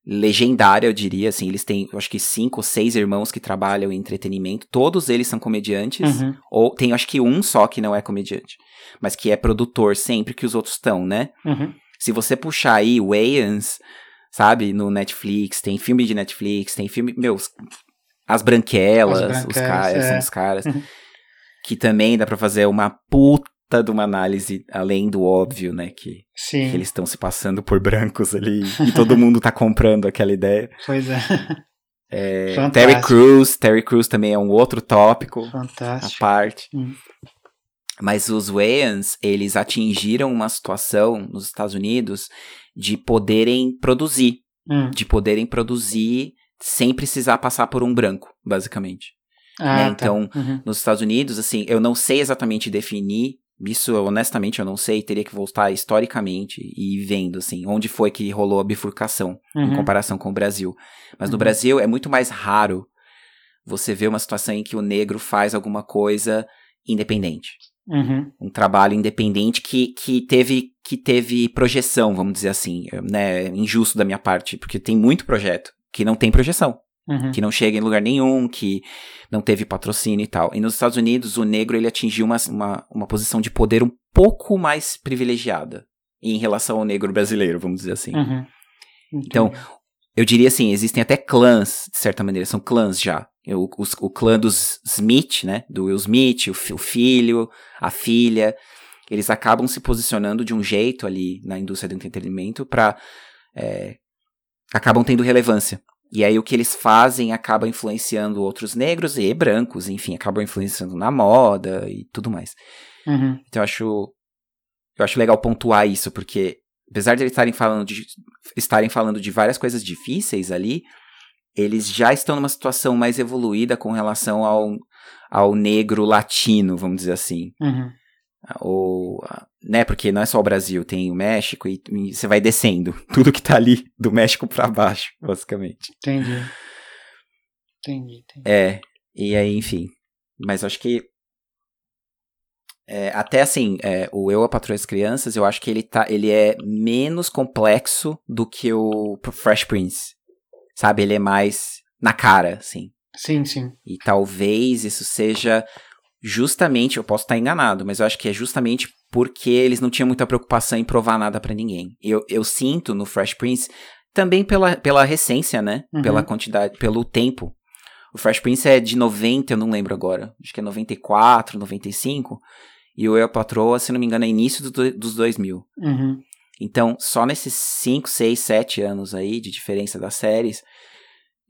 A: legendária, eu diria, assim, eles têm, eu acho que cinco ou seis irmãos que trabalham em entretenimento, todos eles são comediantes,
B: uhum.
A: ou tem acho que um só que não é comediante, mas que é produtor sempre que os outros estão, né?
B: Uhum.
A: Se você puxar aí Wayans, sabe, no Netflix, tem filme de Netflix, tem filme, meus, As Branquelas, As branquelas os caras, é. são os caras. Uhum que também dá para fazer uma puta de uma análise além do óbvio, né, que,
B: que
A: eles estão se passando por brancos ali e todo mundo tá comprando aquela ideia.
B: Pois é.
A: é Terry Crews, Terry Crews também é um outro tópico
B: Fantástico.
A: à parte.
B: Hum.
A: Mas os Wayans, eles atingiram uma situação nos Estados Unidos de poderem produzir,
B: hum.
A: de poderem produzir sem precisar passar por um branco, basicamente.
B: Ah,
A: né?
B: tá.
A: Então,
B: uhum.
A: nos Estados Unidos, assim, eu não sei exatamente definir isso, honestamente, eu não sei, teria que voltar historicamente e vendo, assim, onde foi que rolou a bifurcação
B: uhum.
A: em comparação com o Brasil. Mas no uhum. Brasil é muito mais raro você ver uma situação em que o negro faz alguma coisa independente.
B: Uhum.
A: Um trabalho independente que, que, teve, que teve projeção, vamos dizer assim, né? Injusto da minha parte, porque tem muito projeto que não tem projeção.
B: Uhum.
A: que não chega em lugar nenhum, que não teve patrocínio e tal. E nos Estados Unidos, o negro ele atingiu uma, uma, uma posição de poder um pouco mais privilegiada em relação ao negro brasileiro, vamos dizer assim.
B: Uhum.
A: Então, eu diria assim, existem até clãs, de certa maneira, são clãs já. O, os- o clã dos Smith, né? Do Will Smith, o, o filho, a filha. Eles acabam se posicionando de um jeito ali na indústria do entretenimento para acabam tendo relevância. E aí o que eles fazem acaba influenciando outros negros e brancos, enfim, acabam influenciando na moda e tudo mais.
B: Uhum.
A: Então eu acho eu acho legal pontuar isso, porque apesar de eles estarem falando de estarem falando de várias coisas difíceis ali, eles já estão numa situação mais evoluída com relação ao, ao negro latino, vamos dizer assim.
B: Uhum.
A: Ou, né, porque não é só o Brasil, tem o México e, e você vai descendo. Tudo que tá ali do México pra baixo, basicamente.
B: Entendi. Entendi, entendi.
A: É, e aí, enfim. Mas eu acho que. é, até assim, é, o Eu, a Patroa e as Crianças, eu acho que ele, tá, ele é menos complexo do que o Fresh Prince. Sabe? Ele é mais na cara, assim.
B: Sim, sim.
A: E talvez isso seja justamente, eu posso estar enganado, mas eu acho que é justamente porque eles não tinham muita preocupação em provar nada pra ninguém. Eu, eu sinto no Fresh Prince também pela, pela recência, né?
B: Uhum.
A: Pela quantidade, pelo tempo. O Fresh Prince é de 90, eu não lembro agora. Acho que é 94, 95. E o Eu a Patroa, se não me engano, é início do, dos 2000.
B: Uhum.
A: Então, só nesses 5, 6, 7 anos aí de diferença das séries,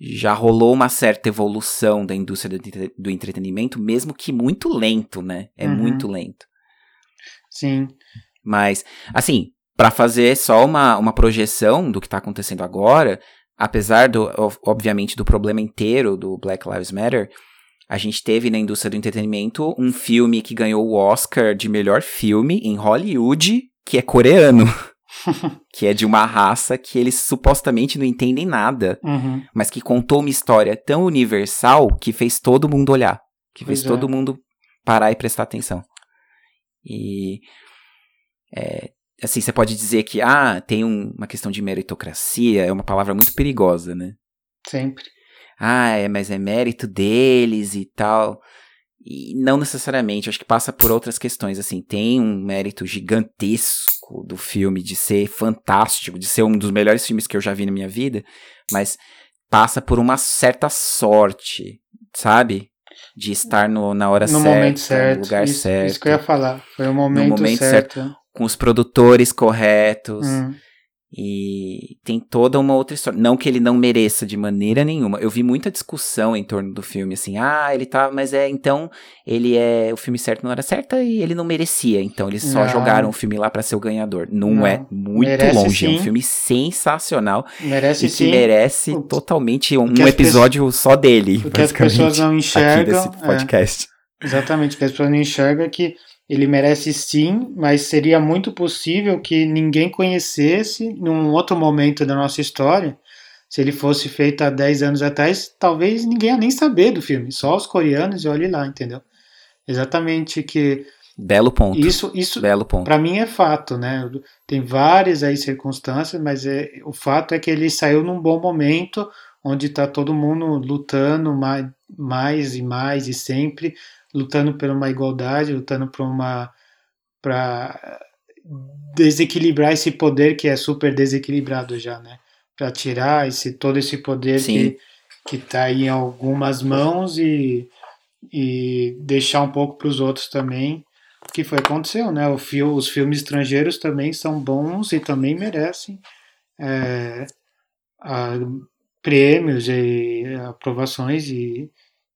A: já rolou uma certa evolução da indústria do, entre- do entretenimento, mesmo que muito lento, né? É
B: Uhum.
A: muito lento.
B: Sim.
A: Mas, assim, pra fazer só uma, uma projeção do que tá acontecendo agora, apesar do, ob- obviamente, do problema inteiro do Black Lives Matter, a gente teve na indústria do entretenimento um filme que ganhou o Oscar de melhor filme em Hollywood, que é coreano. que é de uma raça que eles supostamente não entendem nada,
B: Uhum.
A: mas que contou uma história tão universal que fez todo mundo olhar, que fez
B: Pois é.
A: todo mundo parar e prestar atenção. E é, assim, você pode dizer que ah, tem um- uma questão de meritocracia, é uma palavra muito perigosa, né?
B: Sempre.
A: Ah, é, mas é mérito deles e tal. E não necessariamente, acho que passa por outras questões, assim, tem um mérito gigantesco do filme de ser fantástico, de ser um dos melhores filmes que eu já vi na minha vida, mas passa por uma certa sorte, sabe? De estar no, na hora
B: no
A: certa,
B: momento certo.
A: no lugar
B: isso,
A: certo,
B: Isso que eu ia falar. Foi o momento,
A: momento
B: certo.
A: com os produtores corretos,
B: Hum.
A: E tem toda uma outra história. Não que ele não mereça de maneira nenhuma. Eu vi muita discussão em torno do filme, assim, ah, ele tá, mas é, então, ele é o filme certo na hora certa e ele não merecia, então eles só
B: Não.
A: jogaram o filme lá pra ser o ganhador. Não,
B: Não.
A: é muito
B: Merece
A: longe, é um
B: sim.
A: filme sensacional
B: Merece
A: e que
B: sim.
A: merece
B: O-
A: totalmente um
B: as
A: episódio só dele,
B: O que as pessoas não
A: aqui
B: enxergam.
A: desse
B: é,
A: podcast.
B: exatamente, o que as pessoas não enxergam é que ele merece sim, mas seria muito possível que ninguém conhecesse num outro momento da nossa história. Se ele fosse feito há 10 anos atrás, talvez ninguém ia nem saber do filme, só os coreanos e olhe lá, entendeu? Exatamente que
A: Belo ponto,
B: isso isso
A: belo ponto.
B: para mim é fato, né? Tem várias aí circunstâncias, mas é, o fato é que ele saiu num bom momento, onde está todo mundo lutando mais, mais e mais e sempre lutando por uma igualdade, lutando por uma para desequilibrar esse poder que é super desequilibrado já, né? Para tirar esse todo esse poder
A: Sim.
B: que que está em algumas mãos e e deixar um pouco para os outros também o que foi aconteceu, né? O fio, os filmes estrangeiros também são bons e também merecem é, a- prêmios e aprovações e,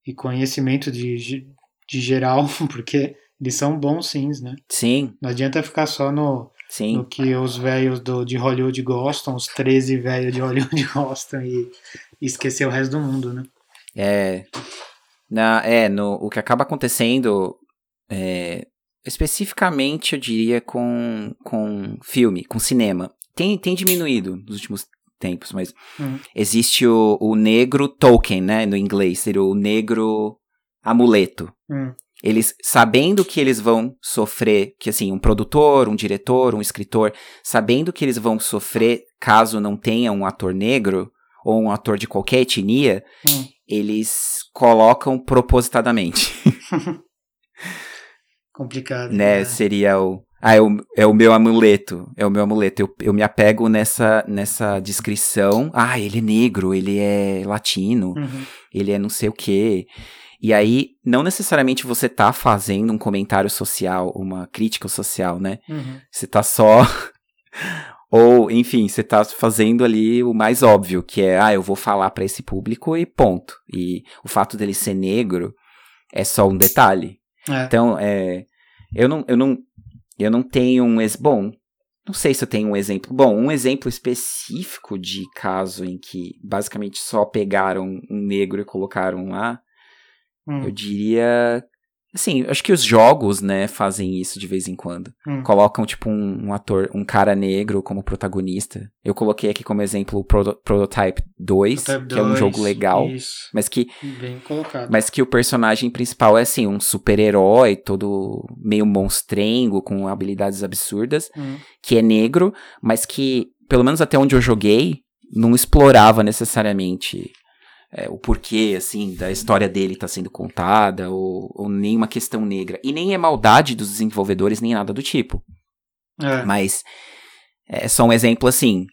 B: e conhecimento de, de geral, porque eles são bons sims, né?
A: Sim,
B: Não adianta ficar só no,
A: sim.
B: no que os velhos de Hollywood gostam, os 13 velhos de Hollywood gostam e, e esquecer o resto do mundo, né?
A: É. Na, é, no, o que acaba acontecendo, é, especificamente, eu diria, com, com filme, com cinema. Tem, tem diminuído nos últimos tempos, mas
B: Uhum.
A: existe o, o negro token, né, no inglês, seria o negro amuleto.
B: Hum,
A: Eles, sabendo que eles vão sofrer, que assim, um produtor, um diretor, um escritor, sabendo que eles vão sofrer caso não tenha um ator negro, ou um ator de qualquer etnia,
B: Hum.
A: eles colocam propositadamente,
B: Complicado.
A: né? Seria o ah, é o, é o meu amuleto, é o meu amuleto. Eu, eu me apego nessa, nessa descrição. Ah, ele é negro, ele é latino,
B: Uhum.
A: ele é não sei o quê. E aí, não necessariamente você tá fazendo um comentário social, uma crítica social, né?
B: Uhum.
A: Você tá só. Ou, enfim, você tá fazendo ali o mais óbvio, que é, ah, eu vou falar pra esse público e ponto. E o fato dele ser negro é só um detalhe.
B: É.
A: Então, é, eu não, eu não, eu não tenho um, ex- bom, não sei se eu tenho um exemplo. Bom, um exemplo específico de caso em que basicamente só pegaram um negro e colocaram lá,
B: Hum.
A: eu diria, assim, acho que os jogos, né, fazem isso de vez em quando.
B: Hum.
A: Colocam, tipo, um, um ator, um cara negro como protagonista. Eu coloquei aqui como exemplo o Proto- Prototype 2,
B: Prototype
A: que é um
B: 2,
A: jogo legal,
B: Isso.
A: mas que
B: Bem colocado.
A: mas que o personagem principal é assim, um super-herói, todo meio monstrengo, com habilidades absurdas,
B: Hum.
A: que é negro, mas que, pelo menos até onde eu joguei, não explorava necessariamente é, o porquê, assim, da história dele estar sendo contada, ou, ou nenhuma questão negra. E nem é maldade dos desenvolvedores, nem nada do tipo.
B: É.
A: Mas é só um exemplo assim.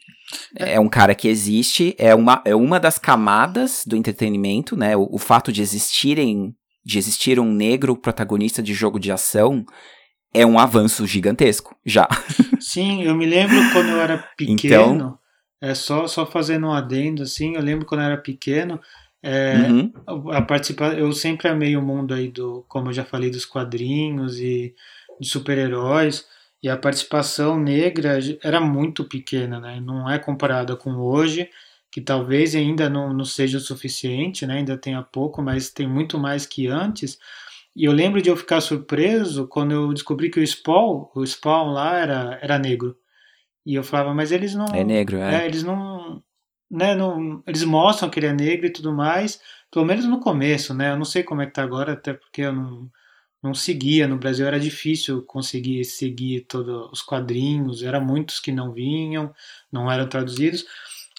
A: É um cara que existe, é uma, é uma das camadas do entretenimento, né? O, o fato de existirem, de existir um negro protagonista de jogo de ação é um avanço gigantesco, já.
B: Sim, eu me lembro quando eu era
A: Então-
B: pequeno, é só, só fazendo um adendo, assim, eu lembro quando eu era pequeno, é,
A: Uhum.
B: a participar, eu sempre amei o mundo aí do, como eu já falei, dos quadrinhos e de super-heróis, e a participação negra era muito pequena, né? Não é comparada com hoje, que talvez ainda não, não seja o suficiente, né? Ainda tenha pouco, mas tem muito mais que antes. E eu lembro de eu ficar surpreso quando eu descobri que o Spawn, o Spawn lá era, era negro. E eu falava, mas eles não.
A: É negro, é.
B: É, eles não, né, não. Eles mostram que ele é negro e tudo mais, pelo menos no começo, né? Eu não sei como é que tá agora, até porque eu não, não seguia. No Brasil era difícil conseguir seguir todos os quadrinhos, era muitos que não vinham, não eram traduzidos,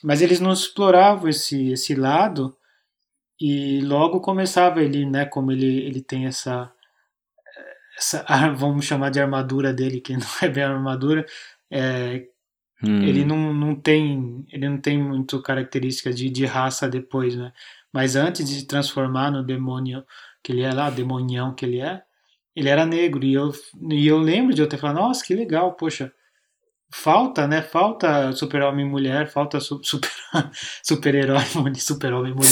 B: mas eles não exploravam esse, esse lado e logo começava ele, né? Como ele, ele tem essa. essa vamos chamar de armadura dele, que não é bem armadura, é,
A: Hum.
B: ele não, não tem ele não tem muito característica de, de raça depois, né? Mas antes de se transformar no demônio que ele é lá, demonião que ele é, ele era negro e eu e eu lembro de eu ter falado, nossa, que legal, poxa, falta, né? Falta super-homem mulher, falta su- super super-herói, super-homem e mulher.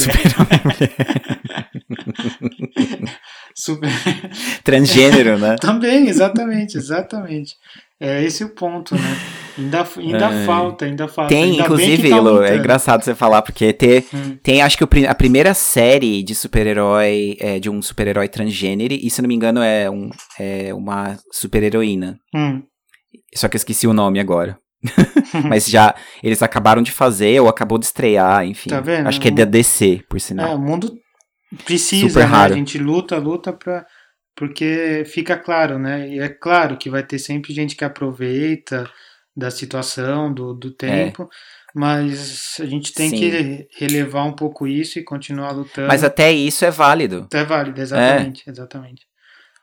B: Super
A: Transgênero, né?
B: Também, exatamente, exatamente. É esse o ponto, né? Ainda, ainda
A: É.
B: falta, ainda falta.
A: Tem,
B: ainda
A: inclusive,
B: tá
A: Ilo, é engraçado você falar, porque ter,
B: Hum.
A: tem, acho que o a primeira série de super-herói, é, de um super-herói transgênero, e se não me engano é, um, é uma super-heroína.
B: Hum.
A: Só que eu esqueci o nome agora. Mas já, eles acabaram de fazer, ou acabou de estrear, enfim.
B: Tá vendo?
A: Acho que é da DC, por
B: É,
A: sinal.
B: o mundo precisa,
A: Super
B: né?
A: raro.
B: A gente luta, luta pra, porque fica claro, né? E é claro que vai ter sempre gente que aproveita da situação, do, do tempo, mas a gente tem
A: É. Sim.
B: que relevar um pouco isso e continuar lutando.
A: Mas até isso é válido.
B: É válido, exatamente, exatamente.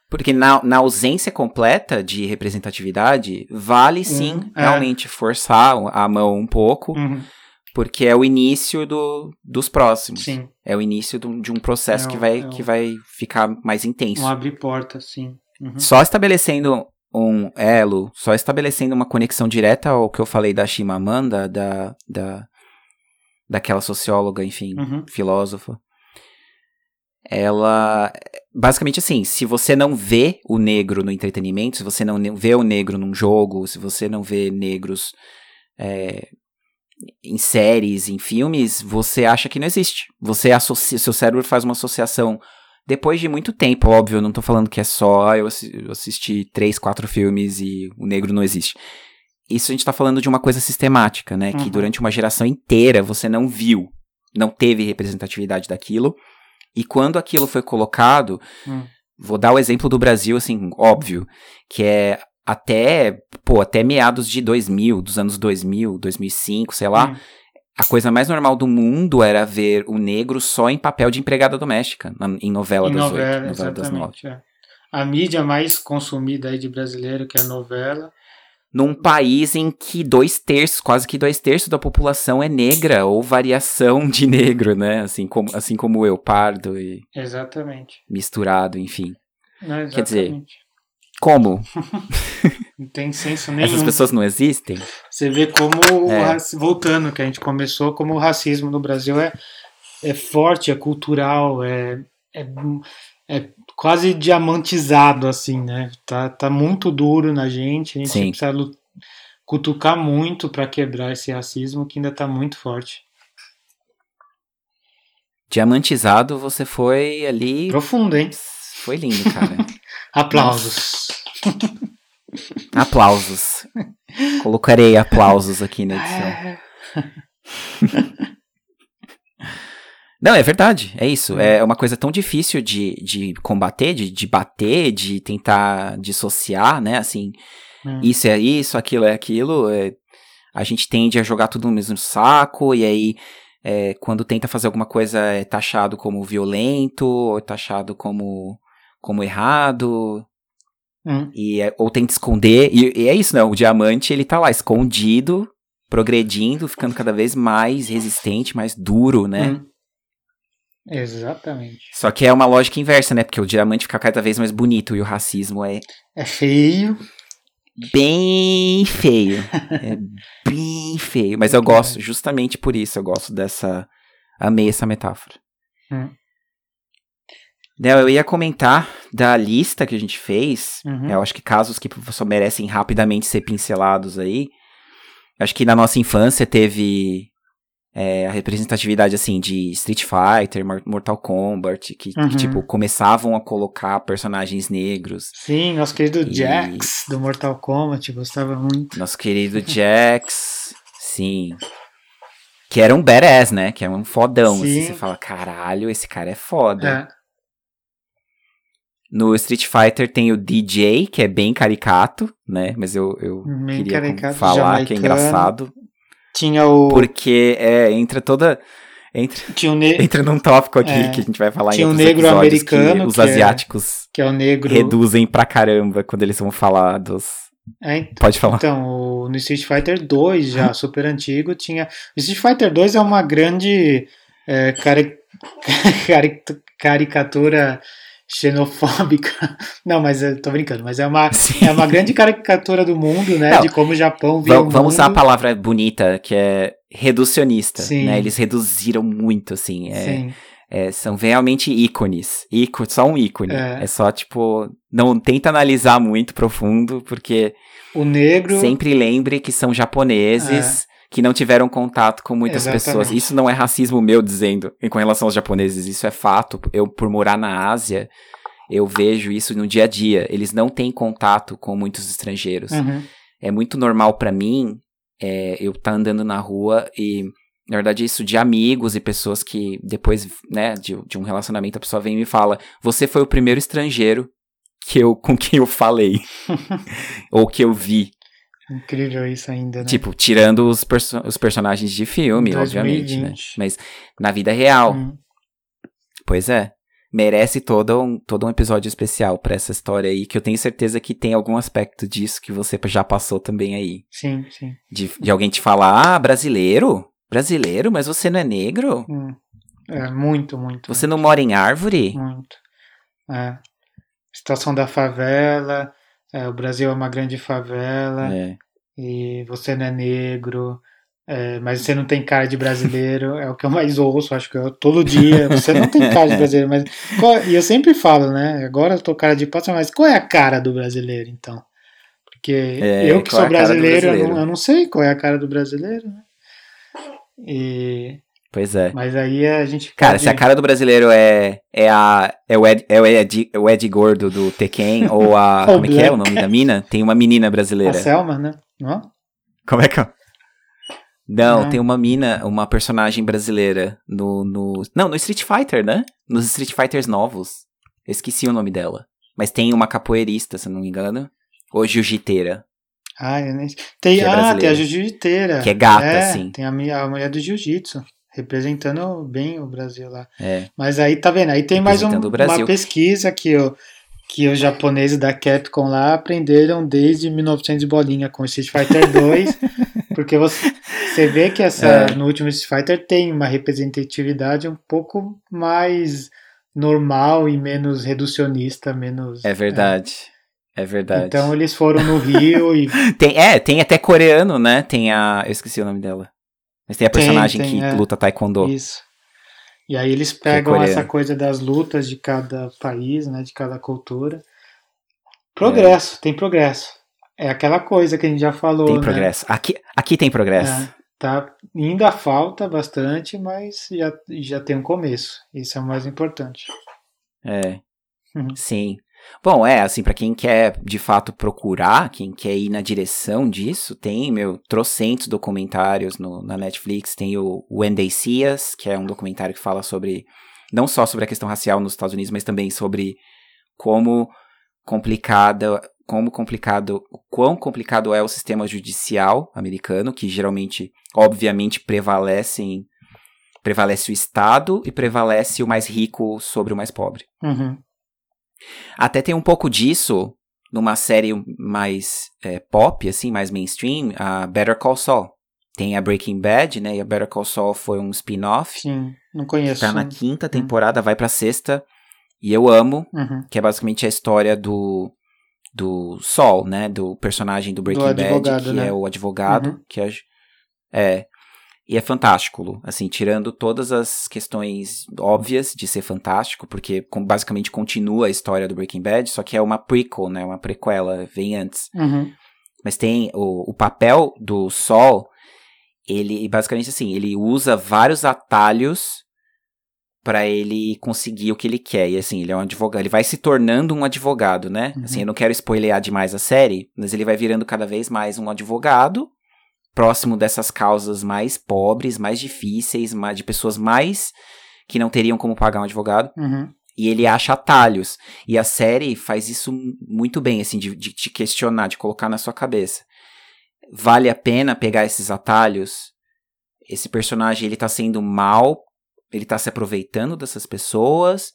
A: Porque na, na ausência completa de representatividade, vale sim
B: Hum, é.
A: realmente forçar a mão um pouco,
B: Uhum,
A: porque é o início do, dos próximos.
B: sim,
A: É o início de um, de um processo
B: É
A: que, vai,
B: é um-
A: que vai ficar mais intenso.
B: um abre porta, sim. Uhum.
A: Só estabelecendo um elo, só estabelecendo uma conexão direta ao que eu falei da Chimamanda, da, da, daquela socióloga, enfim,
B: Uhum.
A: filósofa. Ela, basicamente assim, se você não vê o negro no entretenimento, se você não vê o negro num jogo, se você não vê negros é, em séries, em filmes, você acha que não existe. Você associa, seu cérebro faz uma associação depois de muito tempo, óbvio, eu não tô falando que é só "Ah, eu assi- eu assisti três, quatro filmes e o negro não existe. Isso a gente tá falando de uma coisa sistemática, né? Que
B: Uhum.
A: durante uma geração inteira você não viu, não teve representatividade daquilo. E quando aquilo foi colocado,
B: Hum.
A: vou dar o exemplo do Brasil, assim, óbvio, que é até, pô, até meados de 2000, dos anos 2000, 2005, sei lá,
B: Hum.
A: a coisa mais normal do mundo era ver o negro só em papel de empregada doméstica, na, em novela
B: Em
A: das
B: novela,
A: oito, novela das nove.
B: exatamente. é. A mídia mais consumida aí de brasileiro, que é a novela.
A: Num país em que dois terços, quase que dois terços da população é negra, ou variação de negro, né? Assim como, assim como eu, pardo e
B: Exatamente.
A: misturado, enfim.
B: Não,
A: Quer dizer,
B: exatamente.
A: Como?
B: Não tem senso nenhum.
A: Essas pessoas não existem?
B: Você vê como, o
A: É.
B: raci- voltando, que a gente começou, como o racismo no Brasil é, é forte, é cultural, é, é, é quase diamantizado, assim, né? Tá, tá muito duro na gente, a gente
A: Sim.
B: precisa lu- cutucar muito para quebrar esse racismo que ainda tá muito forte.
A: Diamantizado, você foi ali.
B: Profundo, hein?
A: Foi lindo, cara.
B: Aplausos.
A: aplausos. Colocarei aplausos aqui na edição.
B: É.
A: Não, é verdade, é isso. É uma coisa tão difícil de, de combater, de, de bater, de tentar dissociar, né? Assim,
B: Hum.
A: isso é isso, aquilo é aquilo. é- a gente tende a jogar tudo no mesmo saco, e aí, é, quando tenta fazer alguma coisa, é taxado como violento, ou taxado como, como errado,
B: Hum.
A: e é- ou tenta esconder. E, e é isso, né? O diamante, ele tá lá escondido, progredindo, ficando cada vez mais resistente, mais duro, né?
B: Hum. Exatamente.
A: Só que é uma lógica inversa, né? Porque o diamante fica cada vez mais bonito e o racismo é
B: É feio.
A: bem feio. É bem feio. Mas eu gosto, justamente por isso, eu gosto dessa. Amei essa metáfora.
B: Hum.
A: Não, eu ia comentar da lista que a gente fez.
B: Uhum.
A: Eu acho que casos que só merecem rapidamente ser pincelados aí. Acho que na nossa infância teve é, a representatividade, assim, de Street Fighter, Mor- Mortal Kombat, que, que,
B: Uhum.
A: tipo, começavam a colocar personagens negros.
B: Sim, nosso querido
A: E-
B: Jax do Mortal Kombat gostava muito.
A: Nosso querido Jax, sim. Que era um badass, né? Que é um fodão. Assim,
B: Sim.
A: você fala, caralho, esse cara é foda.
B: É.
A: No Street Fighter tem o DJ, que é bem caricato, né? Mas eu, eu
B: Bem
A: queria
B: caricato,
A: falar que é engraçado.
B: Tinha o.
A: Porque é, entra toda. Entra,
B: Tinha o ne...
A: entra num tópico aqui
B: É.
A: que a gente vai falar
B: Tinha
A: em
B: um negro
A: episódios que
B: americano
A: os
B: que é-
A: asiáticos
B: que é o negro.
A: reduzem pra caramba quando eles vão falar dos.
B: É, ent-
A: Pode falar.
B: então, o- no Street Fighter 2, já super antigo, tinha. O Street Fighter 2 é uma grande é, cari- caricatura xenofóbica. Não, mas eu tô brincando, mas é uma,
A: Sim.
B: é uma grande caricatura do mundo, né?
A: Não.
B: De como o Japão via
A: Va-
B: o
A: vamos usar a palavra bonita, que é reducionista.
B: Sim.
A: Né? Eles reduziram muito, assim. É,
B: Sim,
A: é, são realmente ícones. Ícone, só um ícone.
B: É.
A: É. só, tipo, não tenta analisar muito profundo, porque
B: o negro.
A: sempre lembre que são japoneses que não tiveram contato com muitas.
B: Exatamente.
A: pessoas. Isso não é racismo meu dizendo com relação aos japoneses, isso é fato. Eu, por morar na Ásia, eu vejo isso no dia a dia. Eles não têm contato com muitos estrangeiros.
B: Uhum.
A: É muito normal pra mim é, eu estar andando na rua e, na verdade, isso de amigos e pessoas que depois, né, de, de um relacionamento, a pessoa vem e me fala: Você foi o primeiro estrangeiro que eu, com quem eu falei. ou que eu vi.
B: Incrível isso ainda, né?
A: Tipo, tirando os, perso- os personagens de filme,
B: 2020.
A: obviamente, né? Mas na vida real,
B: Hum.
A: pois é. Merece todo um, todo um episódio especial pra essa história aí, que eu tenho certeza que tem algum aspecto disso que você já passou também aí.
B: Sim, sim.
A: De, de alguém te falar, ah, brasileiro? Brasileiro? Mas você não é negro?
B: Hum. É, muito, muito.
A: Você não mora em árvore?
B: Muito. É. Situação da favela. É, o Brasil é uma grande favela.
A: É.
B: E você não é negro. é, mas você não tem cara de brasileiro. É o que eu mais ouço, acho que eu, todo dia. Você não tem cara de brasileiro. Mas qual- e eu sempre falo, né? Agora eu tô cara de passa, mas qual é a cara do brasileiro, então? Porque
A: É,
B: eu que sou
A: é cara do
B: brasileiro, eu não,
A: brasileiro?
B: eu não sei qual é a cara do brasileiro, né? E,
A: Pois é.
B: mas aí a gente
A: Cara,
B: pode-
A: se a cara do brasileiro é, é, a, é, o, Ed, é o, Ed, o Ed Gordo do Tekken, ou a. Como é que é o nome da mina? Tem uma menina
B: a
A: brasileira.
B: Selma, né? Não?
A: Como é que é? Não,
B: Não.
A: tem uma mina, uma personagem brasileira no, no. Não, no Street Fighter, né? Nos Street Fighters novos. Eu esqueci o nome dela. Mas tem uma capoeirista, se não me engano. Ou jiu-jiteira.
B: Ah, eu nem... tem,
A: é
B: ah, tem a jiu-jiteira.
A: Que é gata,
B: é,
A: assim.
B: Tem a, a mulher do jiu-jitsu, representando bem o Brasil lá.
A: É.
B: Mas aí, tá vendo? Aí tem mais um- uma pesquisa que, o, que os japoneses da Capcom lá aprenderam desde 1900 de bolinha com Street Fighter 2, porque você, você vê que essa,
A: É.
B: no último Street Fighter tem uma representatividade um pouco mais normal e menos reducionista, menos...
A: É verdade. É, verdade.
B: Então eles foram no Rio e
A: Tem, é, tem até coreano, né? Tem a. Eu esqueci o nome dela. Mas tem a
B: Tem,
A: personagem
B: tem,
A: que
B: é.
A: luta taekwondo.
B: Isso. E aí eles pegam
A: coreano.
B: essa coisa das lutas de cada país, né, de cada cultura. Progresso, tem progresso. É aquela coisa que a gente já falou,
A: Tem
B: né?
A: progresso. Aqui, aqui tem progresso.
B: É, tá, ainda falta bastante, mas já, já tem um começo. Isso é o mais importante.
A: É.
B: Uhum.
A: Sim. Bom, é, assim, pra quem quer de fato procurar, quem quer ir na direção disso, tem, meu, trocentos documentários no, na Netflix. Tem o When They See Us, que é um documentário que fala sobre, não só sobre a questão racial nos Estados Unidos, mas também sobre como complicada, como complicado, o quão complicado é o sistema judicial americano, que geralmente, obviamente, prevalecem, prevalece o Estado e prevalece o mais rico sobre o mais pobre.
B: Uhum.
A: Até tem um pouco disso numa série mais é, pop, assim, mais mainstream, a Better Call Saul. Tem a Breaking Bad, né? E a Better Call Saul foi um spin-off.
B: Sim, não conheço.
A: Tá na quinta temporada, vai pra sexta. E eu amo,
B: Uhum.
A: que é basicamente a história do do Saul, né? Do personagem do Breaking Bad,
B: advogado,
A: que
B: né?
A: é o advogado,
B: Uhum.
A: que é, é. E é fantástico, assim, tirando todas as questões óbvias de ser fantástico, porque basicamente continua a história do Breaking Bad, só que é uma prequel, né? Uma prequela, vem antes.
B: Uhum.
A: Mas tem o, o papel do Sol, ele basicamente assim, ele usa vários atalhos pra ele conseguir o que ele quer. E assim, ele é um advogado, ele vai se tornando um advogado, né?
B: Uhum.
A: Assim, eu não quero spoilear demais a série, mas ele vai virando cada vez mais um advogado próximo dessas causas mais pobres, mais difíceis, mais, de pessoas mais que não teriam como pagar um advogado
B: Uhum.
A: e ele acha atalhos. E a série faz isso muito bem, assim, de, de te questionar, de colocar na sua cabeça. Vale a pena pegar esses atalhos? Esse personagem, ele tá sendo mal? Ele tá se aproveitando dessas pessoas?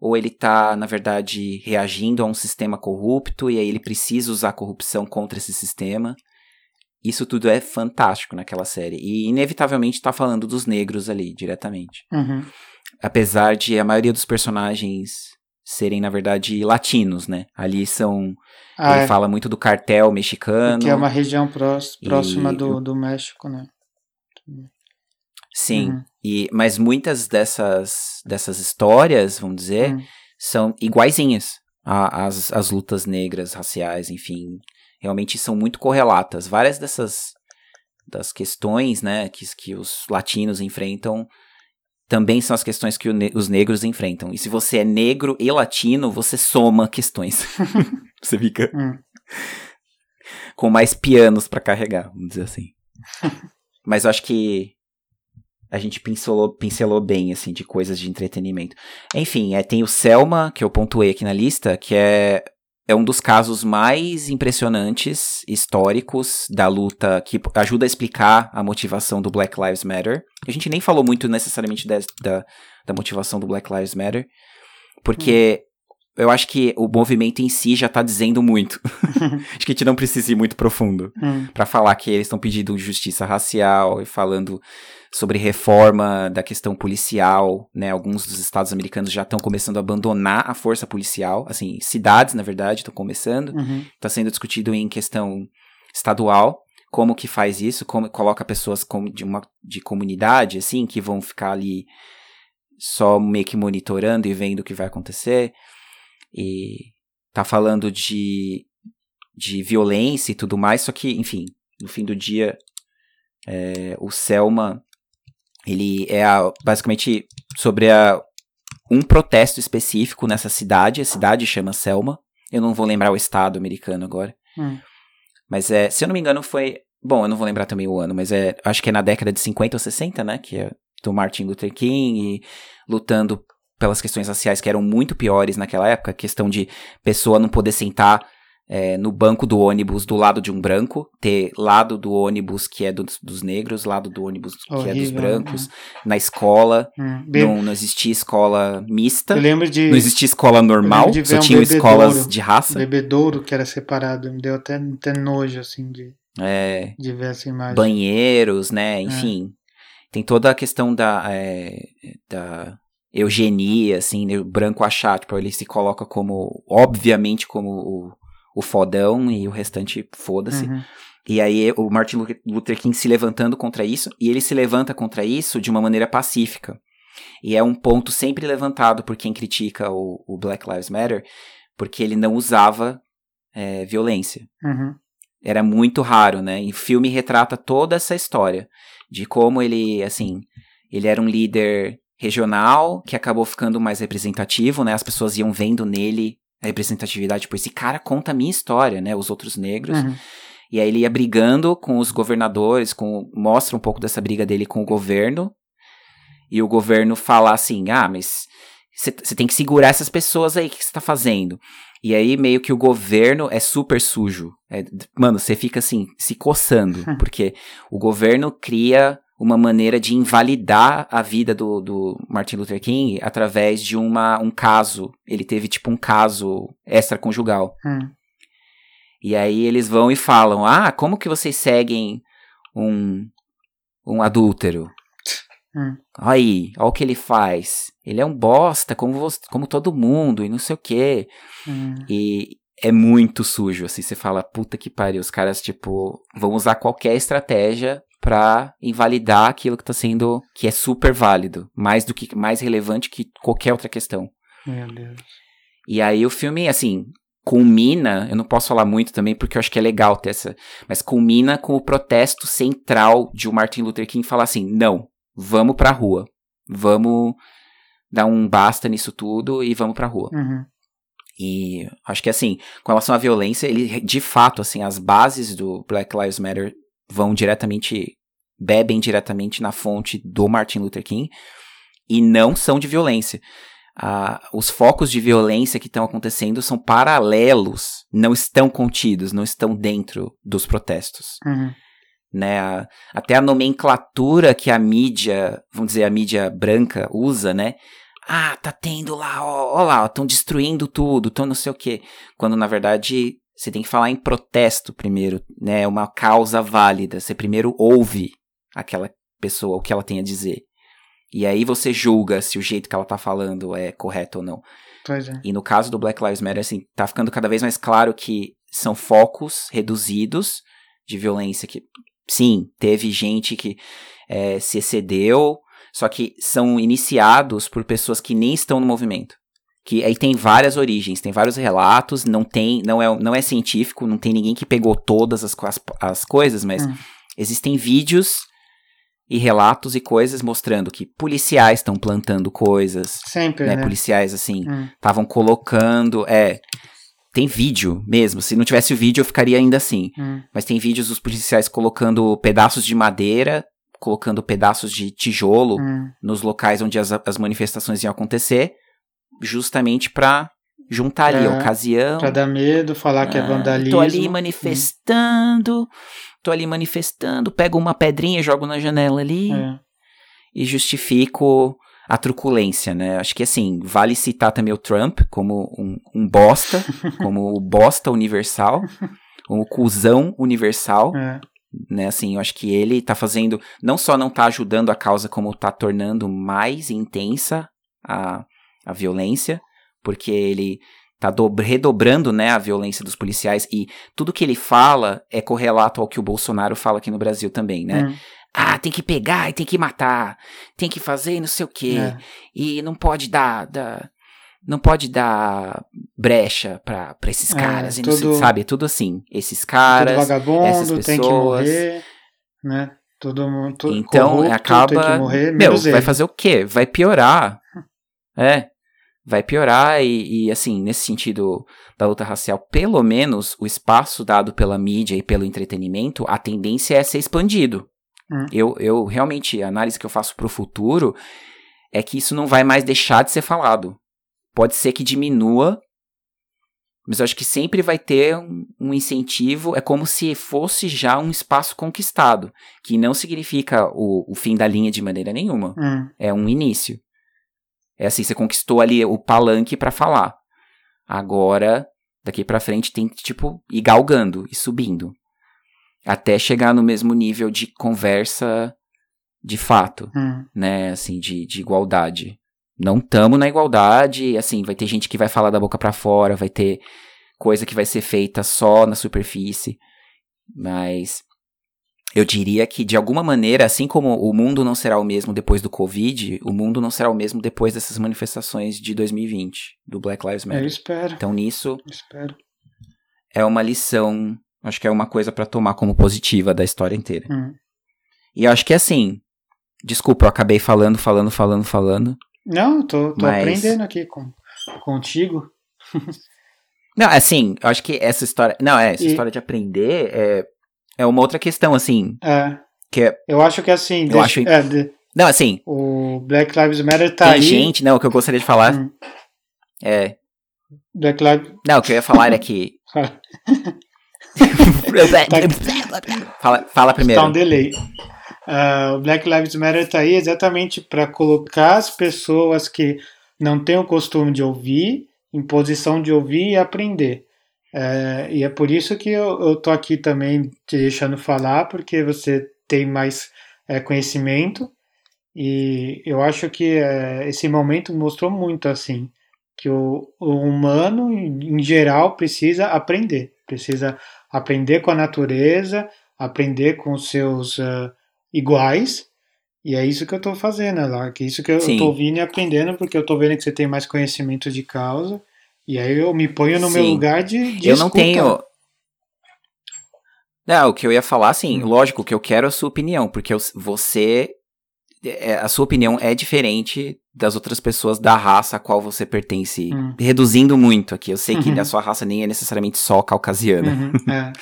A: Ou ele tá, na verdade, reagindo a um sistema corrupto e aí ele precisa usar a corrupção contra esse sistema? Isso tudo é fantástico naquela série. E, inevitavelmente, tá falando dos negros ali, diretamente
B: Uhum.
A: apesar de a maioria dos personagens serem, na verdade, latinos, né? Ali são.
B: Ah,
A: ele
B: é,
A: fala muito do cartel mexicano.
B: que é uma região próxima
A: E-
B: do, do México, né?
A: Sim.
B: Uhum.
A: E, mas muitas dessas, dessas histórias, vamos dizer,
B: Uhum.
A: são iguaizinhas a- às, às lutas negras, raciais, enfim. Realmente são muito correlatas. Várias dessas das questões, né, que, que os latinos enfrentam também são as questões que ne- os negros enfrentam. E se você é negro e latino, você soma questões. você fica
B: Hum.
A: com mais pianos pra carregar, vamos dizer assim. Mas eu acho que a gente pincelou, pincelou bem, assim, de coisas de entretenimento. Enfim, é, tem o Selma, que eu pontuei aqui na lista, que é, é um dos casos mais impressionantes, históricos, da luta, que ajuda a explicar a motivação do Black Lives Matter. A gente nem falou muito necessariamente des- da, da motivação do Black Lives Matter, porque eu acho que o movimento em si já tá dizendo muito. acho que a gente não precisa ir muito profundo
B: Hum.
A: para falar que eles estão pedindo justiça racial e falando sobre reforma da questão policial, né? Alguns dos estados americanos já estão começando a abandonar a força policial, assim, cidades, na verdade, estão começando.
B: Uhum.
A: Está sendo discutido em questão estadual, como que faz isso, como coloca pessoas como de uma de comunidade, assim, que vão ficar ali só meio que monitorando e vendo o que vai acontecer. E tá falando de, de violência e tudo mais, só que, enfim, no fim do dia, é, o Selma, ele é a- basicamente sobre a, um protesto específico nessa cidade, a cidade chama Selma, eu não vou lembrar o estado americano agora,
B: Hum.
A: mas é, se eu não me engano foi, bom, eu não vou lembrar também o ano, mas é, acho que é na década de 50 ou 60, né, que é do Martin Luther King e lutando pelas questões raciais que eram muito piores naquela época, questão de pessoa não poder sentar é, no banco do ônibus do lado de um branco, ter lado do ônibus que é do, dos negros, lado do ônibus que
B: Horrível,
A: é dos brancos, na escola,
B: Hum, be-
A: não, não existia escola mista,
B: de
A: não existia escola normal, só
B: um
A: tinham escolas de raça.
B: bebedouro que era separado. Me deu até, até nojo, assim, de,
A: É,
B: de ver essa imagem.
A: banheiros,
B: É.
A: né? Enfim, tem toda a questão da, é, da eugenia, assim, né? o branco achar, tipo, ele se coloca como, obviamente, como o, o fodão e o restante foda-se.
B: Uhum.
A: E aí o Martin Lu- Luther King se levantando contra isso, e ele se levanta contra isso de uma maneira pacífica. E é um ponto sempre levantado por quem critica o, o Black Lives Matter, porque ele não usava é, violência
B: Uhum.
A: era muito raro, né? E o filme retrata toda essa história de como ele, assim, ele era um líder regional que acabou ficando mais representativo, né? As pessoas iam vendo nele a representatividade, tipo, esse cara conta a minha história, né? Os outros negros.
B: Uhum.
A: E aí ele ia brigando com os governadores, com mostra um pouco dessa briga dele com o governo. E o governo fala assim: "Ah, mas você tem que segurar essas pessoas aí, o que você tá fazendo?" E aí meio que o governo é super sujo. É, mano, você fica assim se coçando, porque o governo cria uma maneira de invalidar a vida do, do Martin Luther King através de uma, um caso. Ele teve tipo um caso extraconjugal.
B: Uhum.
A: E aí eles vão e falam: Ah, como que vocês seguem um, um adúltero?
B: Hum.
A: Aí, olha o que ele faz. Ele é um bosta, como, você- como todo mundo, e não sei o quê.
B: Uhum.
A: E é muito sujo, assim, você fala, puta que pariu, os caras, tipo, vão usar qualquer estratégia pra invalidar aquilo que tá sendo, que é super válido, mais do que, mais relevante que qualquer outra questão.
B: Meu Deus.
A: E aí o filme, assim, culmina, eu não posso falar muito também porque eu acho que é legal ter essa, mas culmina com o protesto central de o Martin Luther King falar assim: "Não, vamos pra rua. Vamos dar um basta nisso tudo e vamos pra rua".
B: Uhum.
A: E acho que assim, com relação à violência, ele de fato assim, as bases do Black Lives Matter vão diretamente bebem diretamente na fonte do Martin Luther King e não são de violência. Ah, os focos de violência que estão acontecendo são paralelos, não estão contidos, não estão dentro dos protestos.
B: Uhum.
A: Né? A- até a nomenclatura que a mídia, vamos dizer, a mídia branca usa, né? Ah, tá tendo lá, ó, ó lá, estão destruindo tudo, estão não sei o quê. Quando na verdade você tem que falar em protesto primeiro, né? Uma causa válida. Você primeiro ouve aquela pessoa, o que ela tem a dizer. E aí você julga se o jeito que ela tá falando é correto ou não.
B: Pois é.
A: E no caso do Black Lives Matter, assim, tá ficando cada vez mais claro que são focos reduzidos de violência que, sim, teve gente que eh, se excedeu, só que são iniciados por pessoas que nem estão no movimento. Que aí tem várias origens, tem vários relatos, não tem, não é, não é científico, não tem ninguém que pegou todas as, as, as coisas, mas
B: Hum.
A: existem vídeos e relatos e coisas mostrando que policiais estão plantando coisas,
B: Sempre,
A: né?
B: né?
A: Policiais assim,
B: Hum.
A: estavam colocando, é, tem vídeo mesmo. Se não tivesse o vídeo, eu ficaria ainda assim.
B: Hum.
A: Mas tem vídeos dos policiais colocando pedaços de madeira, colocando pedaços de tijolo nos locais onde as, as manifestações iam acontecer, justamente pra juntar ali a ocasião.
B: Pra dar medo, falar que é
A: Ah,
B: vandalismo.
A: Tô ali manifestando, tô ali manifestando, pego uma pedrinha, jogo na janela ali
B: É.
A: e justifico a truculência, né? Acho que assim, vale citar também o Trump como um, um bosta, como o bosta universal, o cuzão universal,
B: É.
A: né? Assim, eu acho que ele tá fazendo, não só não tá ajudando a causa, como tá tornando mais intensa a, a violência, porque ele tá do- redobrando, né, a violência dos policiais e tudo que ele fala é correlato ao que o Bolsonaro fala aqui no Brasil também, né?
B: Hum.
A: Ah, tem que pegar e tem que matar, tem que fazer e não sei o quê,
B: É.
A: e não pode dar, dar- não pode dar brecha pra, pra esses
B: É,
A: caras, e não sei,
B: tudo-
A: sabe? É tudo assim, esses
B: Tudo
A: caras,
B: vagabundo,
A: essas
B: tem que
A: pessoas.
B: morrer, né? Todo mundo tudo
A: Então
B: corrupto,
A: acaba.
B: tem que morrer,
A: meu, vai fazer o quê? Vai piorar. É. Vai piorar e, e, assim, nesse sentido da luta racial, pelo menos o espaço dado pela mídia e pelo entretenimento, a tendência é ser expandido.
B: Hum.
A: Eu, eu realmente, a análise que eu faço pro futuro é que isso não vai mais deixar de ser falado. Pode ser que diminua Mas eu acho que sempre vai ter um, um, incentivo, é como se fosse já um espaço conquistado, que não significa o, o fim da linha de maneira nenhuma.
B: Hum.
A: É um início. É assim, você conquistou ali o palanque para falar. Agora, daqui para frente tem que, tipo, ir galgando e subindo. Até chegar no mesmo nível de conversa de fato,
B: hum.
A: né? Assim, de, de igualdade não tamo na igualdade, assim, vai ter gente que vai falar da boca para fora, vai ter coisa que vai ser feita só na superfície, mas eu diria que de alguma maneira, assim como o mundo não será o mesmo depois do Covid, o mundo não será o mesmo depois dessas manifestações de 2020 do Black Lives Matter.
B: Eu espero.
A: Então nisso
B: espero.
A: é uma lição, acho que é uma coisa para tomar como positiva da história inteira.
B: Hum.
A: E acho que assim, desculpa, eu acabei falando, falando, falando, falando.
B: Não, tô, tô
A: Mas-
B: aprendendo aqui com, contigo.
A: Não, assim, eu acho que essa história. Não, é, essa
B: E-
A: história de aprender é, é uma outra questão, assim.
B: É,
A: Que é.
B: eu acho que assim,
A: Eu
B: deixa-
A: acho-
B: é, de-
A: Não, assim,
B: o Black Lives Matter tá
A: tem
B: aí.
A: gente. Não, o que eu gostaria de falar
B: Hum.
A: é.
B: Black Lives
A: Não, o que eu ia falar era que. fala, fala primeiro.
B: Tá um delay. Ah, o Black Lives Matter tá aí exatamente para colocar as pessoas que não têm o costume de ouvir em posição de ouvir e aprender. É, e é por isso que eu, eu tô aqui também te deixando falar, porque você tem mais é, conhecimento e eu acho que é, esse momento mostrou muito assim que o, o humano em em geral precisa aprender, precisa aprender com a natureza, aprender com os seus ah, iguais. E é isso que eu tô fazendo, lá, que é isso que eu, tô ouvindo e aprendendo, porque eu tô vendo que você tem mais conhecimento de causa. E aí eu me ponho no meu
A: Sim.
B: lugar de, de
A: eu não
B: escuta.
A: tenho. Não, o que eu ia falar, assim,
B: Hum.
A: lógico, o que eu quero é a sua opinião, porque eu- você. é, A sua opinião é diferente das outras pessoas da raça a qual você pertence.
B: Hum.
A: Reduzindo muito aqui. Eu sei que
B: Uhum.
A: a sua raça nem é necessariamente só caucasiana.
B: Uhum, é.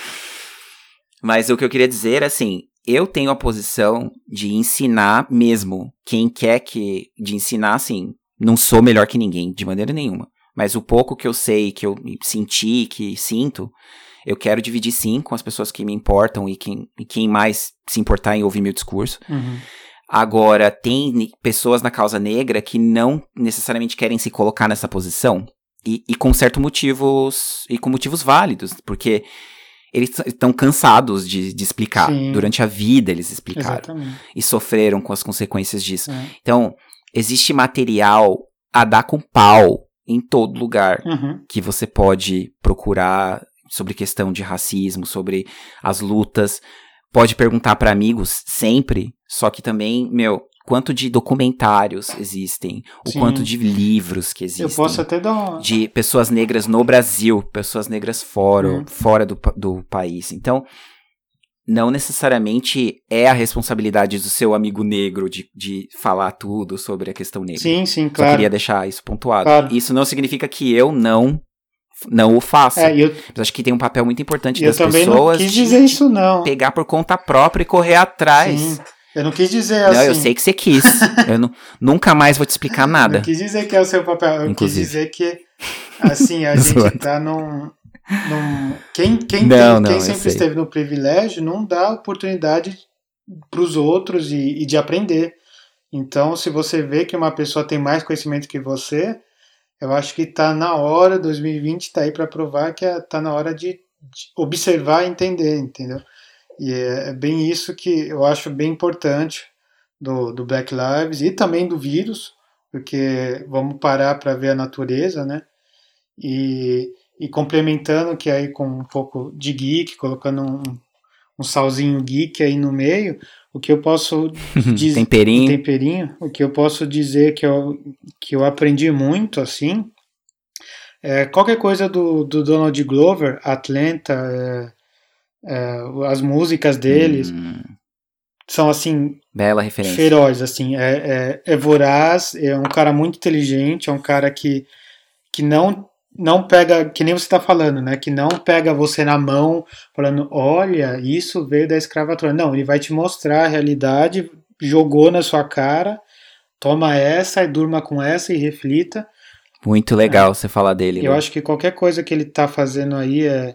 A: Mas o que eu queria dizer é assim, eu tenho a posição de ensinar mesmo. Quem quer que. De ensinar, assim, não sou melhor que ninguém, de maneira nenhuma. Mas o pouco que eu sei, que eu senti, que sinto, eu quero dividir sim com as pessoas que me importam e quem, e quem mais se importar em ouvir meu discurso.
B: Uhum.
A: Agora, tem pessoas na causa negra que não necessariamente querem se colocar nessa posição. E, e com certos motivos. E com motivos válidos. Porque eles estão cansados de, de explicar.
B: Sim.
A: Durante a vida eles explicaram.
B: Exatamente.
A: E sofreram com as consequências disso.
B: É.
A: Então, existe material a dar com pau em todo lugar
B: Uhum.
A: que você pode procurar sobre questão de racismo, sobre as lutas. Pode perguntar para amigos sempre, só que também, meu, quanto de documentários existem, o
B: Sim.
A: quanto de livros que existem.
B: Eu posso até dar uma.
A: De pessoas negras no Brasil, pessoas negras fora,
B: Hum.
A: fora do, do país. Então, não necessariamente é a responsabilidade do seu amigo negro de, de falar tudo sobre a questão negra.
B: Sim, sim,
A: Só
B: claro.
A: queria deixar isso pontuado.
B: Claro.
A: Isso não significa que eu não não o faça.
B: É, eu,
A: Mas acho que tem um papel muito importante
B: eu
A: das
B: também
A: pessoas
B: não quis dizer
A: de
B: isso, não.
A: pegar por conta própria e correr atrás.
B: Sim. Eu não quis dizer
A: Não,
B: assim.
A: eu sei que você quis. eu não- nunca mais vou te explicar nada.
B: Não quis dizer que é o seu papel. Eu
A: Inclusive.
B: quis dizer que, assim, a gente tá num. Quem quem,
A: Não,
B: tem-
A: não,
B: quem sempre esteve no privilégio não dá oportunidade para os outros e, e de aprender. Então, se você vê que uma pessoa tem mais conhecimento que você, eu acho que tá na hora, 2020 tá aí para provar que é, tá na hora de, de observar e entender, entendeu? E é, é bem isso que eu acho bem importante do, do Black Lives e também do vírus, porque vamos parar para ver a natureza, né? E, e complementando que aí com um pouco de geek, colocando um, um salzinho geek aí no meio, o que eu posso dizer
A: Temperinho.
B: temperinho, o que eu posso dizer que eu, que eu aprendi muito assim, é qualquer coisa do, do Donald Glover, Atlanta, é, é, as músicas deles
A: Hum,
B: são assim
A: bela referência.
B: feroz, assim, é, é, é voraz, é um cara muito inteligente, é um cara que, que não não pega, que nem você está falando, né, que não pega você na mão falando, olha, isso veio da escravatura. Não, ele vai te mostrar a realidade, jogou na sua cara, toma essa e durma com essa e reflita.
A: Muito legal é. você falar dele.
B: Eu né? acho que qualquer coisa que ele tá fazendo aí, é,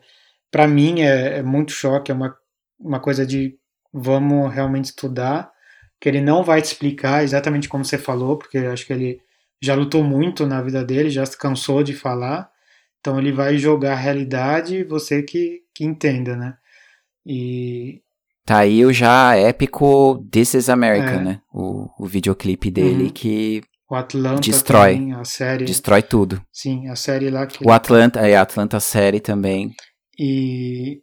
B: para mim, é, é, muito choque, é uma, uma coisa de vamos realmente estudar, que ele não vai te explicar exatamente como você falou, porque eu acho que ele já lutou muito na vida dele, já se cansou de falar, então ele vai jogar a realidade você que, que entenda, né? E.
A: Tá aí o já épico This is America, é. né? O, o videoclipe dele uhum. que
B: o Atlanta
A: destrói,
B: também, a série.
A: Destrói tudo.
B: Sim, a série lá que.
A: O Atlanta, é a Atlanta série também.
B: E.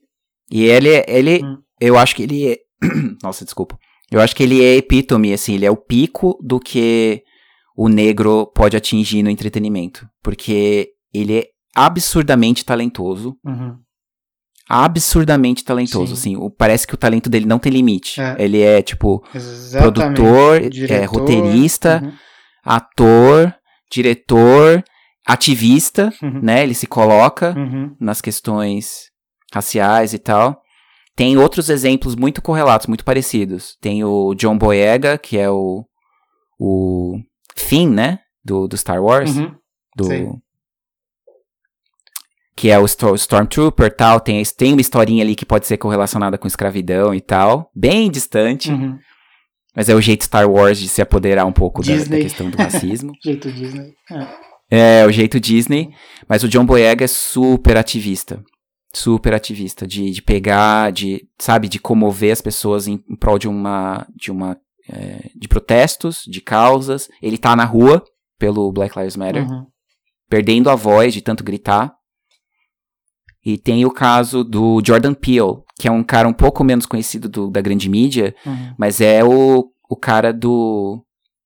A: E ele, ele, hum. eu acho que ele é. Nossa, desculpa. Eu acho que ele é epítome, assim, ele é o pico do que o negro pode atingir no entretenimento. Porque ele é absurdamente talentoso.
B: Uhum.
A: Absurdamente talentoso, Sim. assim. O, parece que o talento dele não tem limite. É. Ele é, tipo, Exatamente. produtor, é, roteirista, uhum. ator, diretor, ativista, uhum. né? Ele se coloca
B: uhum.
A: nas questões raciais e tal. Tem outros exemplos muito correlatos, muito parecidos. Tem o John Boyega, que é o, o Finn, né? Do, do Star Wars.
B: Uhum.
A: Do, Sim que é o Stormtrooper tal, tem, tem uma historinha ali que pode ser correlacionada com escravidão e tal, bem distante,
B: uhum.
A: mas é o jeito Star Wars de se apoderar um pouco da, da, questão do racismo.
B: jeito Disney. É.
A: é, o jeito Disney, mas o John Boyega é super ativista, super ativista, de, de pegar, de, sabe, de comover as pessoas em, em prol de uma, de uma, é, de protestos, de causas, ele tá na rua pelo Black Lives Matter,
B: uhum.
A: perdendo a voz de tanto gritar, e tem o caso do Jordan Peele, que é um cara um pouco menos conhecido do, da grande mídia,
B: uhum.
A: mas é o, o cara do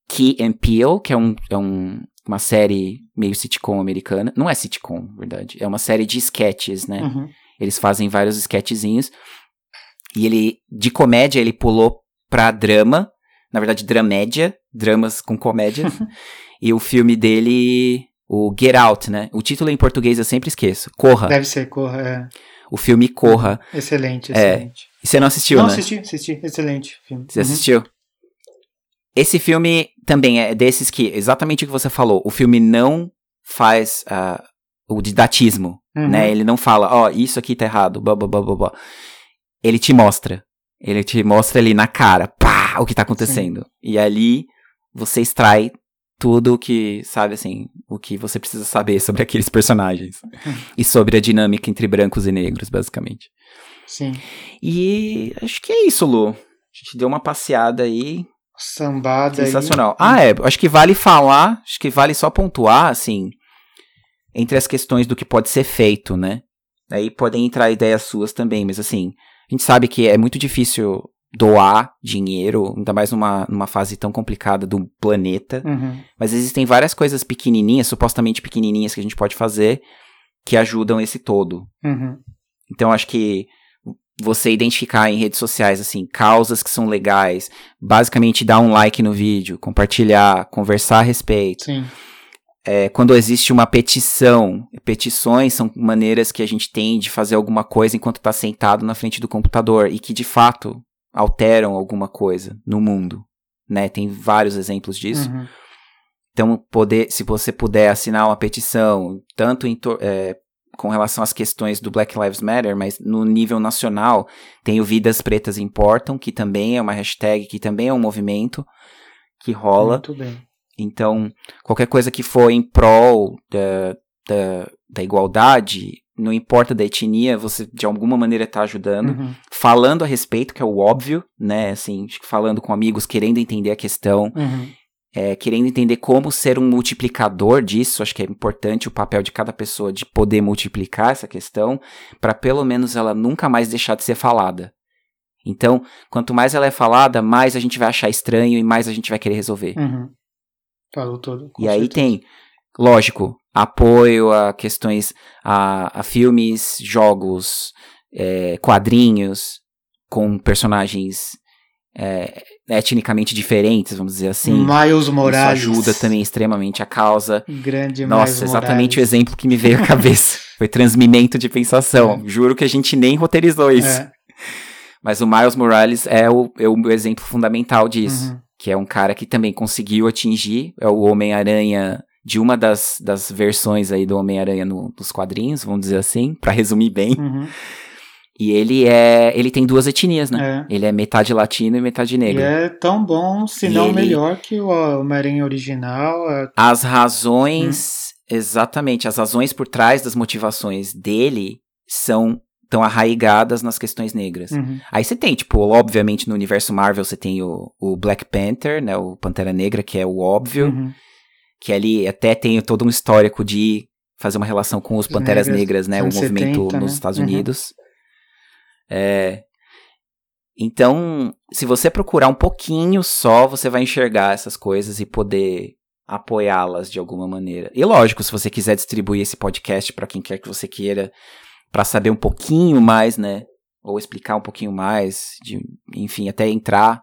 A: Key and Peele, que é, um, é um, uma série meio sitcom americana. Não é sitcom, na verdade. É uma série de sketches, né?
B: Uhum.
A: Eles fazem vários sketchzinhos. E ele, de comédia, ele pulou pra drama. Na verdade, dramédia. Dramas com comédia. e o filme dele o Get Out, né? O título em português eu sempre esqueço. Corra.
B: Deve ser Corra, é.
A: O filme Corra.
B: Excelente,
A: é.
B: excelente.
A: É. Você não assistiu,
B: não,
A: né?
B: Não, assisti, assisti. Excelente filme.
A: Você uhum. assistiu? Esse filme também é desses que, exatamente o que você falou, o filme não faz uh, o didatismo, uhum. né? Ele não fala, ó, oh, isso aqui tá errado, blá, blá, blá, blá, blá. Ele te mostra. Ele te mostra ali na cara, pá, o que tá acontecendo. Sim. E ali você extrai tudo o que, sabe assim, o que você precisa saber sobre aqueles personagens. e sobre a dinâmica entre brancos e negros, basicamente.
B: Sim.
A: E acho que é isso, Lu. A gente deu uma passeada aí.
B: Sambada
A: Sensacional. Aí. Ah, é. Acho que vale falar, acho que vale só pontuar, assim, entre as questões do que pode ser feito, né? Aí podem entrar ideias suas também, mas assim, a gente sabe que é muito difícil doar dinheiro, ainda mais numa, numa fase tão complicada do planeta.
B: Uhum.
A: Mas existem várias coisas pequenininhas, supostamente pequenininhas, que a gente pode fazer que ajudam esse todo.
B: Uhum.
A: Então, acho que você identificar em redes sociais, assim, causas que são legais, basicamente dar um like no vídeo, compartilhar, conversar a respeito.
B: Sim.
A: É, quando existe uma petição, petições são maneiras que a gente tem de fazer alguma coisa enquanto está sentado na frente do computador e que de fato alteram alguma coisa no mundo, né? Tem vários exemplos disso.
B: Uhum.
A: Então, poder, se você puder assinar uma petição, tanto em, é, com relação às questões do Black Lives Matter, mas no nível nacional, tem o Vidas Pretas Importam, que também é uma hashtag, que também é um movimento que rola.
B: Muito bem.
A: Então, qualquer coisa que for em prol da, da, da igualdade, não importa da etnia, você de alguma maneira está ajudando,
B: uhum.
A: falando a respeito, que é o óbvio, né? Assim, falando com amigos, querendo entender a questão,
B: uhum.
A: é, querendo entender como ser um multiplicador disso. Acho que é importante o papel de cada pessoa de poder multiplicar essa questão, para pelo menos ela nunca mais deixar de ser falada. Então, quanto mais ela é falada, mais a gente vai achar estranho e mais a gente vai querer resolver.
B: Uhum. Falou todo.
A: E certeza. aí tem, lógico, apoio a questões, a, a filmes, jogos, é, quadrinhos com personagens é, etnicamente diferentes, vamos dizer assim.
B: Miles Morales.
A: Isso ajuda também extremamente a causa.
B: Grande
A: Nossa,
B: Miles
A: exatamente
B: Morales.
A: o exemplo que me veio à cabeça. Foi transmimento de pensação. É. Juro que a gente nem roteirizou isso.
B: É.
A: Mas o Miles Morales é o, é o exemplo fundamental disso.
B: Uhum.
A: Que é um cara que também conseguiu atingir, é o Homem-Aranha de uma das, das versões aí do Homem-Aranha no, nos quadrinhos, vamos dizer assim, para resumir bem.
B: Uhum.
A: E ele é. Ele tem duas etnias, né?
B: É.
A: Ele é metade latino e metade
B: E
A: negro.
B: é tão bom, se
A: E
B: não
A: ele-
B: melhor que o Homem-Aranha original. é-
A: As razões, exatamente, as razões por trás das motivações dele são tão arraigadas nas questões negras.
B: Uhum.
A: Aí você tem, tipo, obviamente no universo Marvel você tem o, o Black Panther, né, o Pantera Negra, que é o óbvio,
B: Uhum.
A: que ali até tem todo um histórico de fazer uma relação com os Panteras
B: negras,
A: Negras, né, o movimento
B: 70,
A: nos
B: né?
A: Estados
B: Uhum.
A: Unidos. É, então, se você procurar um pouquinho só, você vai enxergar essas coisas e poder apoiá-las de alguma maneira. E lógico, se você quiser distribuir esse podcast para quem quer que você queira, para saber um pouquinho mais, né, ou explicar um pouquinho mais, de, enfim, até entrar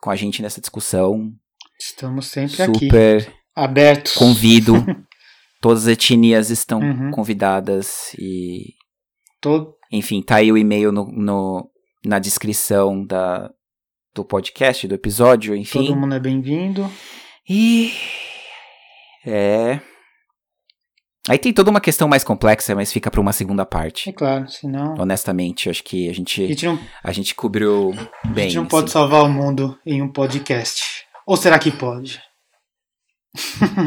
A: com a gente nessa discussão,
B: Estamos sempre aqui,
A: super
B: abertos.
A: convido. Todas as etnias estão
B: Uhum.
A: convidadas e,
B: Todo...
A: enfim, tá aí o e-mail no, no- na descrição da, do podcast, do episódio, enfim.
B: Todo mundo é bem-vindo.
A: E. É. Aí tem toda uma questão mais complexa, mas fica pra uma segunda
B: É
A: parte.
B: claro, senão.
A: Honestamente, acho que a
B: A
A: gente,
B: gente não,
A: a gente cobriu
B: a
A: bem.
B: gente não pode
A: assim.
B: salvar o mundo em um podcast. Ou será que pode?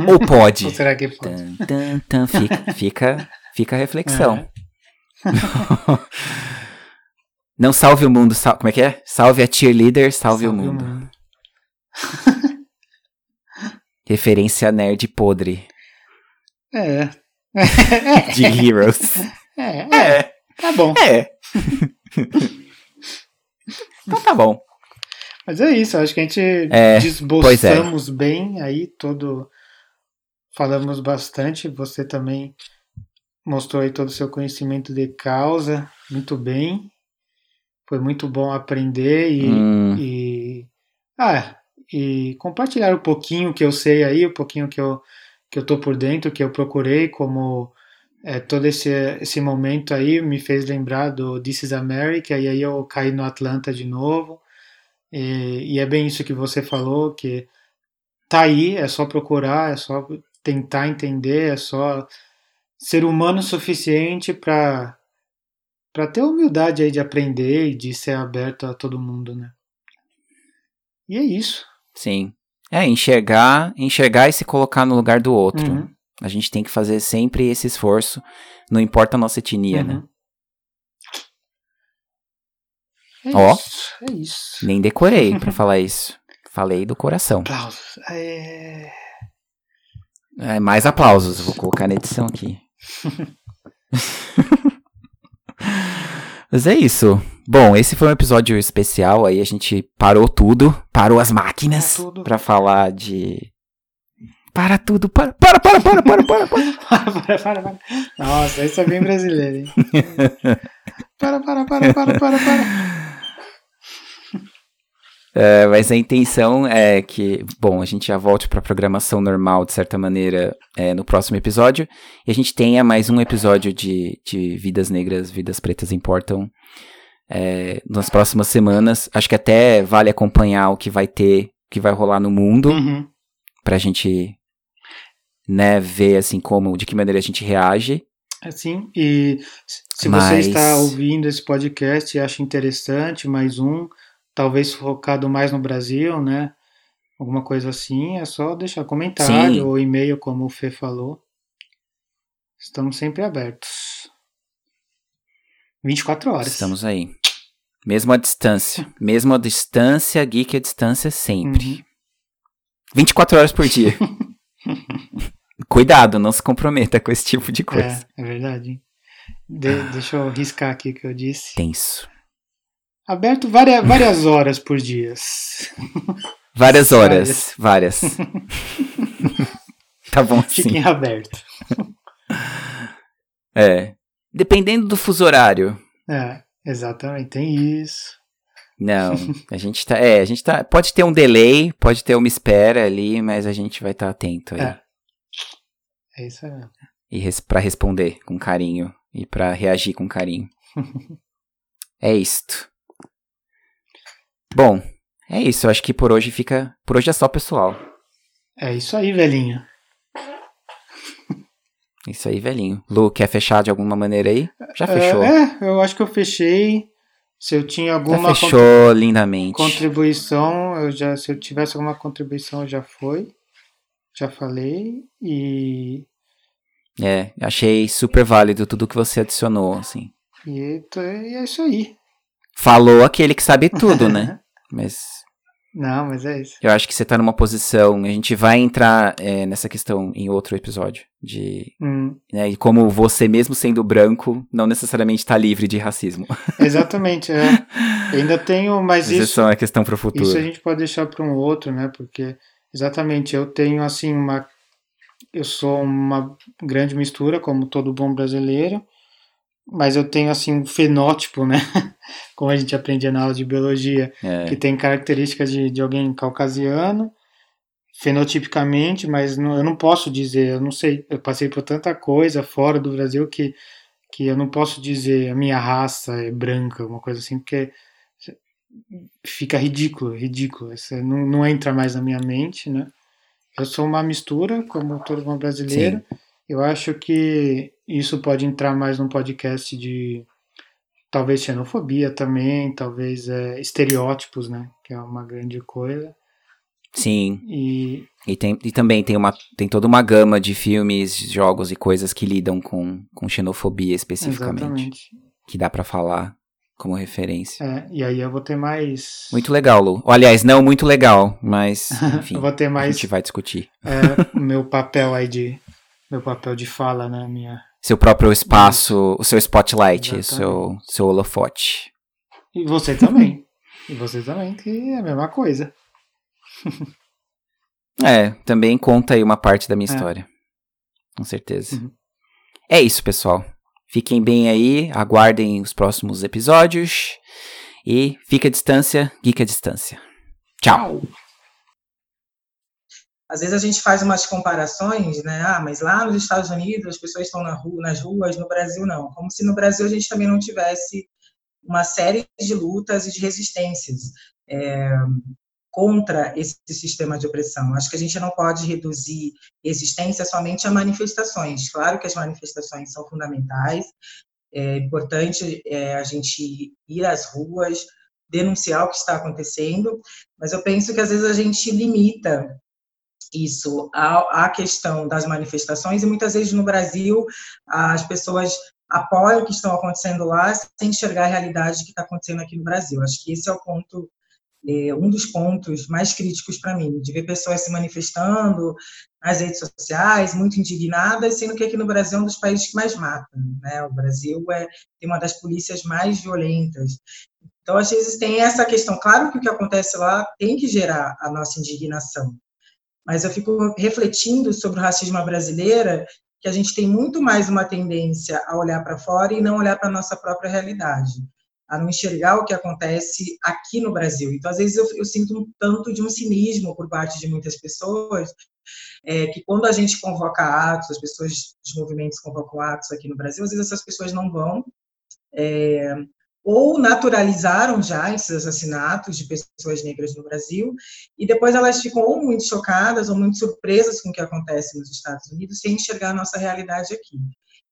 A: Ou pode.
B: Ou será que pode?
A: Tan, tan, tan, fica, fica, fica a reflexão.
B: É.
A: Não salve o mundo, sal- como é que é? Salve a cheerleader, salve, o
B: Salve
A: mundo. Referência nerd podre
B: É.
A: de Heroes.
B: É, é, tá bom.
A: É. então tá bom.
B: Mas é isso, acho que a gente
A: É,
B: desboçamos bem aí todo. Falamos bastante, você também mostrou aí todo o seu conhecimento de causa, muito bem. Foi muito bom aprender e,
A: Hum,
B: e ah, e compartilhar um pouquinho que eu sei aí, um pouquinho que eu que eu tô por dentro, que eu procurei como é, todo esse esse momento aí me fez lembrar do This is America e aí eu caí no Atlanta de novo. E, e é bem isso que você falou, que tá aí, é só procurar, é só tentar entender, é só ser humano o suficiente para para ter a humildade aí de aprender e de ser aberto a todo mundo, né? E é isso.
A: sim. É, enxergar, enxergar e se colocar no lugar do outro.
B: Uhum,
A: A gente tem que fazer sempre esse esforço, não importa a nossa etnia, né?
B: uhum. É
A: Ó.
B: isso, é isso.
A: Nem decorei pra falar isso. Falei do coração.
B: Aplausos. É...
A: É, mais aplausos, vou colocar na edição aqui. Mas é isso. Bom, esse foi um episódio especial, aí a gente parou tudo, parou as máquinas
B: tudo.
A: pra falar de para tudo, para, para, para, para, para, para, para.
B: para, para, para. Nossa, isso é bem brasileiro, hein? para, para, para, para, para, para.
A: É, mas a intenção é que, bom, a gente já volte pra programação normal, de certa maneira, é, no próximo episódio. E a gente tenha mais um episódio de, de Vidas Negras, Vidas Pretas Importam é, nas próximas semanas. Acho que até vale acompanhar o que vai ter, o que vai rolar no mundo,
B: Uhum.
A: pra gente, né, ver, assim, como, de que maneira a gente reage.
B: Assim, e se
A: Mas-
B: você está ouvindo esse podcast e acha interessante, mais um, talvez focado mais no Brasil, né? Alguma coisa assim, é só deixar comentário
A: Sim.
B: ou e-mail, como o Fê falou. Estamos sempre abertos. 24 horas.
A: Estamos aí. Mesmo à distância. Mesmo à distância, geek à distância sempre.
B: Uhum.
A: 24 horas por dia. Cuidado, não se comprometa com esse tipo de coisa.
B: É, é verdade. De- deixa eu riscar aqui o que eu disse.
A: Tenso.
B: Aberto várias, várias horas por dia.
A: Várias horas. Várias. tá bom assim.
B: Fiquem abertos.
A: É. Dependendo do fuso horário.
B: É, exatamente, tem isso.
A: Não, a gente tá. É, a gente tá. Pode ter um delay, pode ter uma espera ali, mas a gente vai estar atento aí.
B: É. É isso aí.
A: E res, pra responder com carinho. E pra reagir com carinho. é isto. Bom, é isso. Eu acho que por hoje fica. Por hoje é só, pessoal.
B: É isso aí, velhinho.
A: Isso aí, velhinho. Lu, quer fechar de alguma maneira aí? Já fechou.
B: É, é eu acho que eu fechei. Se eu tinha alguma
A: já fechou lindamente.
B: contribuição, eu já, se eu tivesse alguma contribuição, já foi. Já falei. E.
A: É, achei super válido tudo que você adicionou, assim.
B: E, e é isso aí.
A: Falou aquele que sabe tudo, né? Mas
B: não, mas é isso.
A: Eu acho que você tá numa posição. A gente vai entrar é, nessa questão em outro episódio. De.
B: Hum.
A: Né, e como você, mesmo sendo branco, não necessariamente está livre de racismo.
B: Exatamente, é. ainda tenho, mas, mas
A: isso. é uma questão para o futuro.
B: Isso a gente pode deixar para um outro, né? Porque, exatamente, eu tenho, assim, uma. Eu sou uma grande mistura, como todo bom brasileiro mas eu tenho assim um fenótipo, né? Como a gente aprendia na aula de biologia, é. que tem características de, de alguém caucasiano, fenotipicamente, mas não, eu não posso dizer, eu não sei, eu passei por tanta coisa fora do Brasil que, que eu não posso dizer a minha raça é branca, uma coisa assim, porque fica ridículo, ridículo. Isso não, não entra mais na minha mente, né? Eu sou uma mistura, como todo bom brasileiro. Sim. Eu acho que isso pode entrar mais num podcast de talvez xenofobia também, talvez é, estereótipos, né? Que é uma grande coisa.
A: Sim.
B: E,
A: e, tem, e também tem, uma, tem toda uma gama de filmes, jogos e coisas que lidam com, com xenofobia especificamente.
B: Exatamente.
A: Que dá para falar como referência.
B: É, e aí eu vou ter mais.
A: Muito legal, Lu. Aliás, não muito legal, mas enfim.
B: eu vou ter mais.
A: A gente vai discutir.
B: É, o meu papel aí de meu papel de fala, né? Minha...
A: Seu próprio espaço, o seu spotlight, o seu, seu holofote.
B: E você também. e você também, que é a mesma coisa.
A: é, também conta aí uma parte da minha é. história. Com certeza. Uhum. É isso, pessoal. Fiquem bem aí, aguardem os próximos episódios. E fica a distância, geek a distância. Tchau.
C: Às vezes a gente faz umas comparações, né? Ah, mas lá nos Estados Unidos as pessoas estão na rua, nas ruas, no Brasil não. Como se no Brasil a gente também não tivesse uma série de lutas e de resistências é, contra esse sistema de opressão. Acho que a gente não pode reduzir resistência somente a manifestações. Claro que as manifestações são fundamentais, é importante é, a gente ir às ruas, denunciar o que está acontecendo, mas eu penso que às vezes a gente limita isso à, questão das manifestações e muitas vezes no Brasil as pessoas apoiam o que estão acontecendo lá sem enxergar a realidade que está acontecendo aqui no Brasil. Acho que esse é o ponto, é, um dos pontos mais críticos para mim, de ver pessoas se manifestando nas redes sociais, muito indignadas, sendo que aqui no Brasil é um dos países que mais matam. Né? O Brasil é, tem uma das polícias mais violentas. Então, às vezes, tem essa questão. Claro que o que acontece lá tem que gerar a nossa indignação, mas eu fico refletindo sobre o racismo brasileira, que a gente tem muito mais uma tendência a olhar para fora e não olhar para a nossa própria realidade, a não enxergar o que acontece aqui no Brasil. Então, às vezes, eu, eu sinto um tanto de um cinismo por parte de muitas pessoas, é, que quando a gente convoca atos, as pessoas dos movimentos convocam atos aqui no Brasil, às vezes essas pessoas não vão, é, ou naturalizaram já esses assassinatos de pessoas negras no Brasil, e depois elas ficam ou muito chocadas ou muito surpresas com o que acontece nos Estados Unidos, sem enxergar a nossa realidade aqui.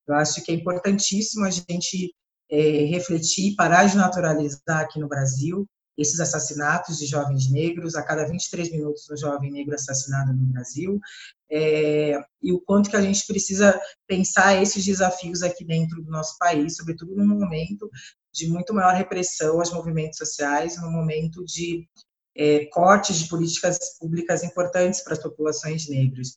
C: Eu acho que é importantíssimo a gente é, refletir, parar de naturalizar aqui no Brasil esses assassinatos de jovens negros, a cada 23 minutos um jovem negro assassinado no Brasil, é, e o quanto que a gente precisa pensar esses desafios aqui dentro do nosso país, sobretudo num momento de muito maior repressão aos movimentos sociais, no momento de é, cortes de políticas públicas importantes para as populações negras.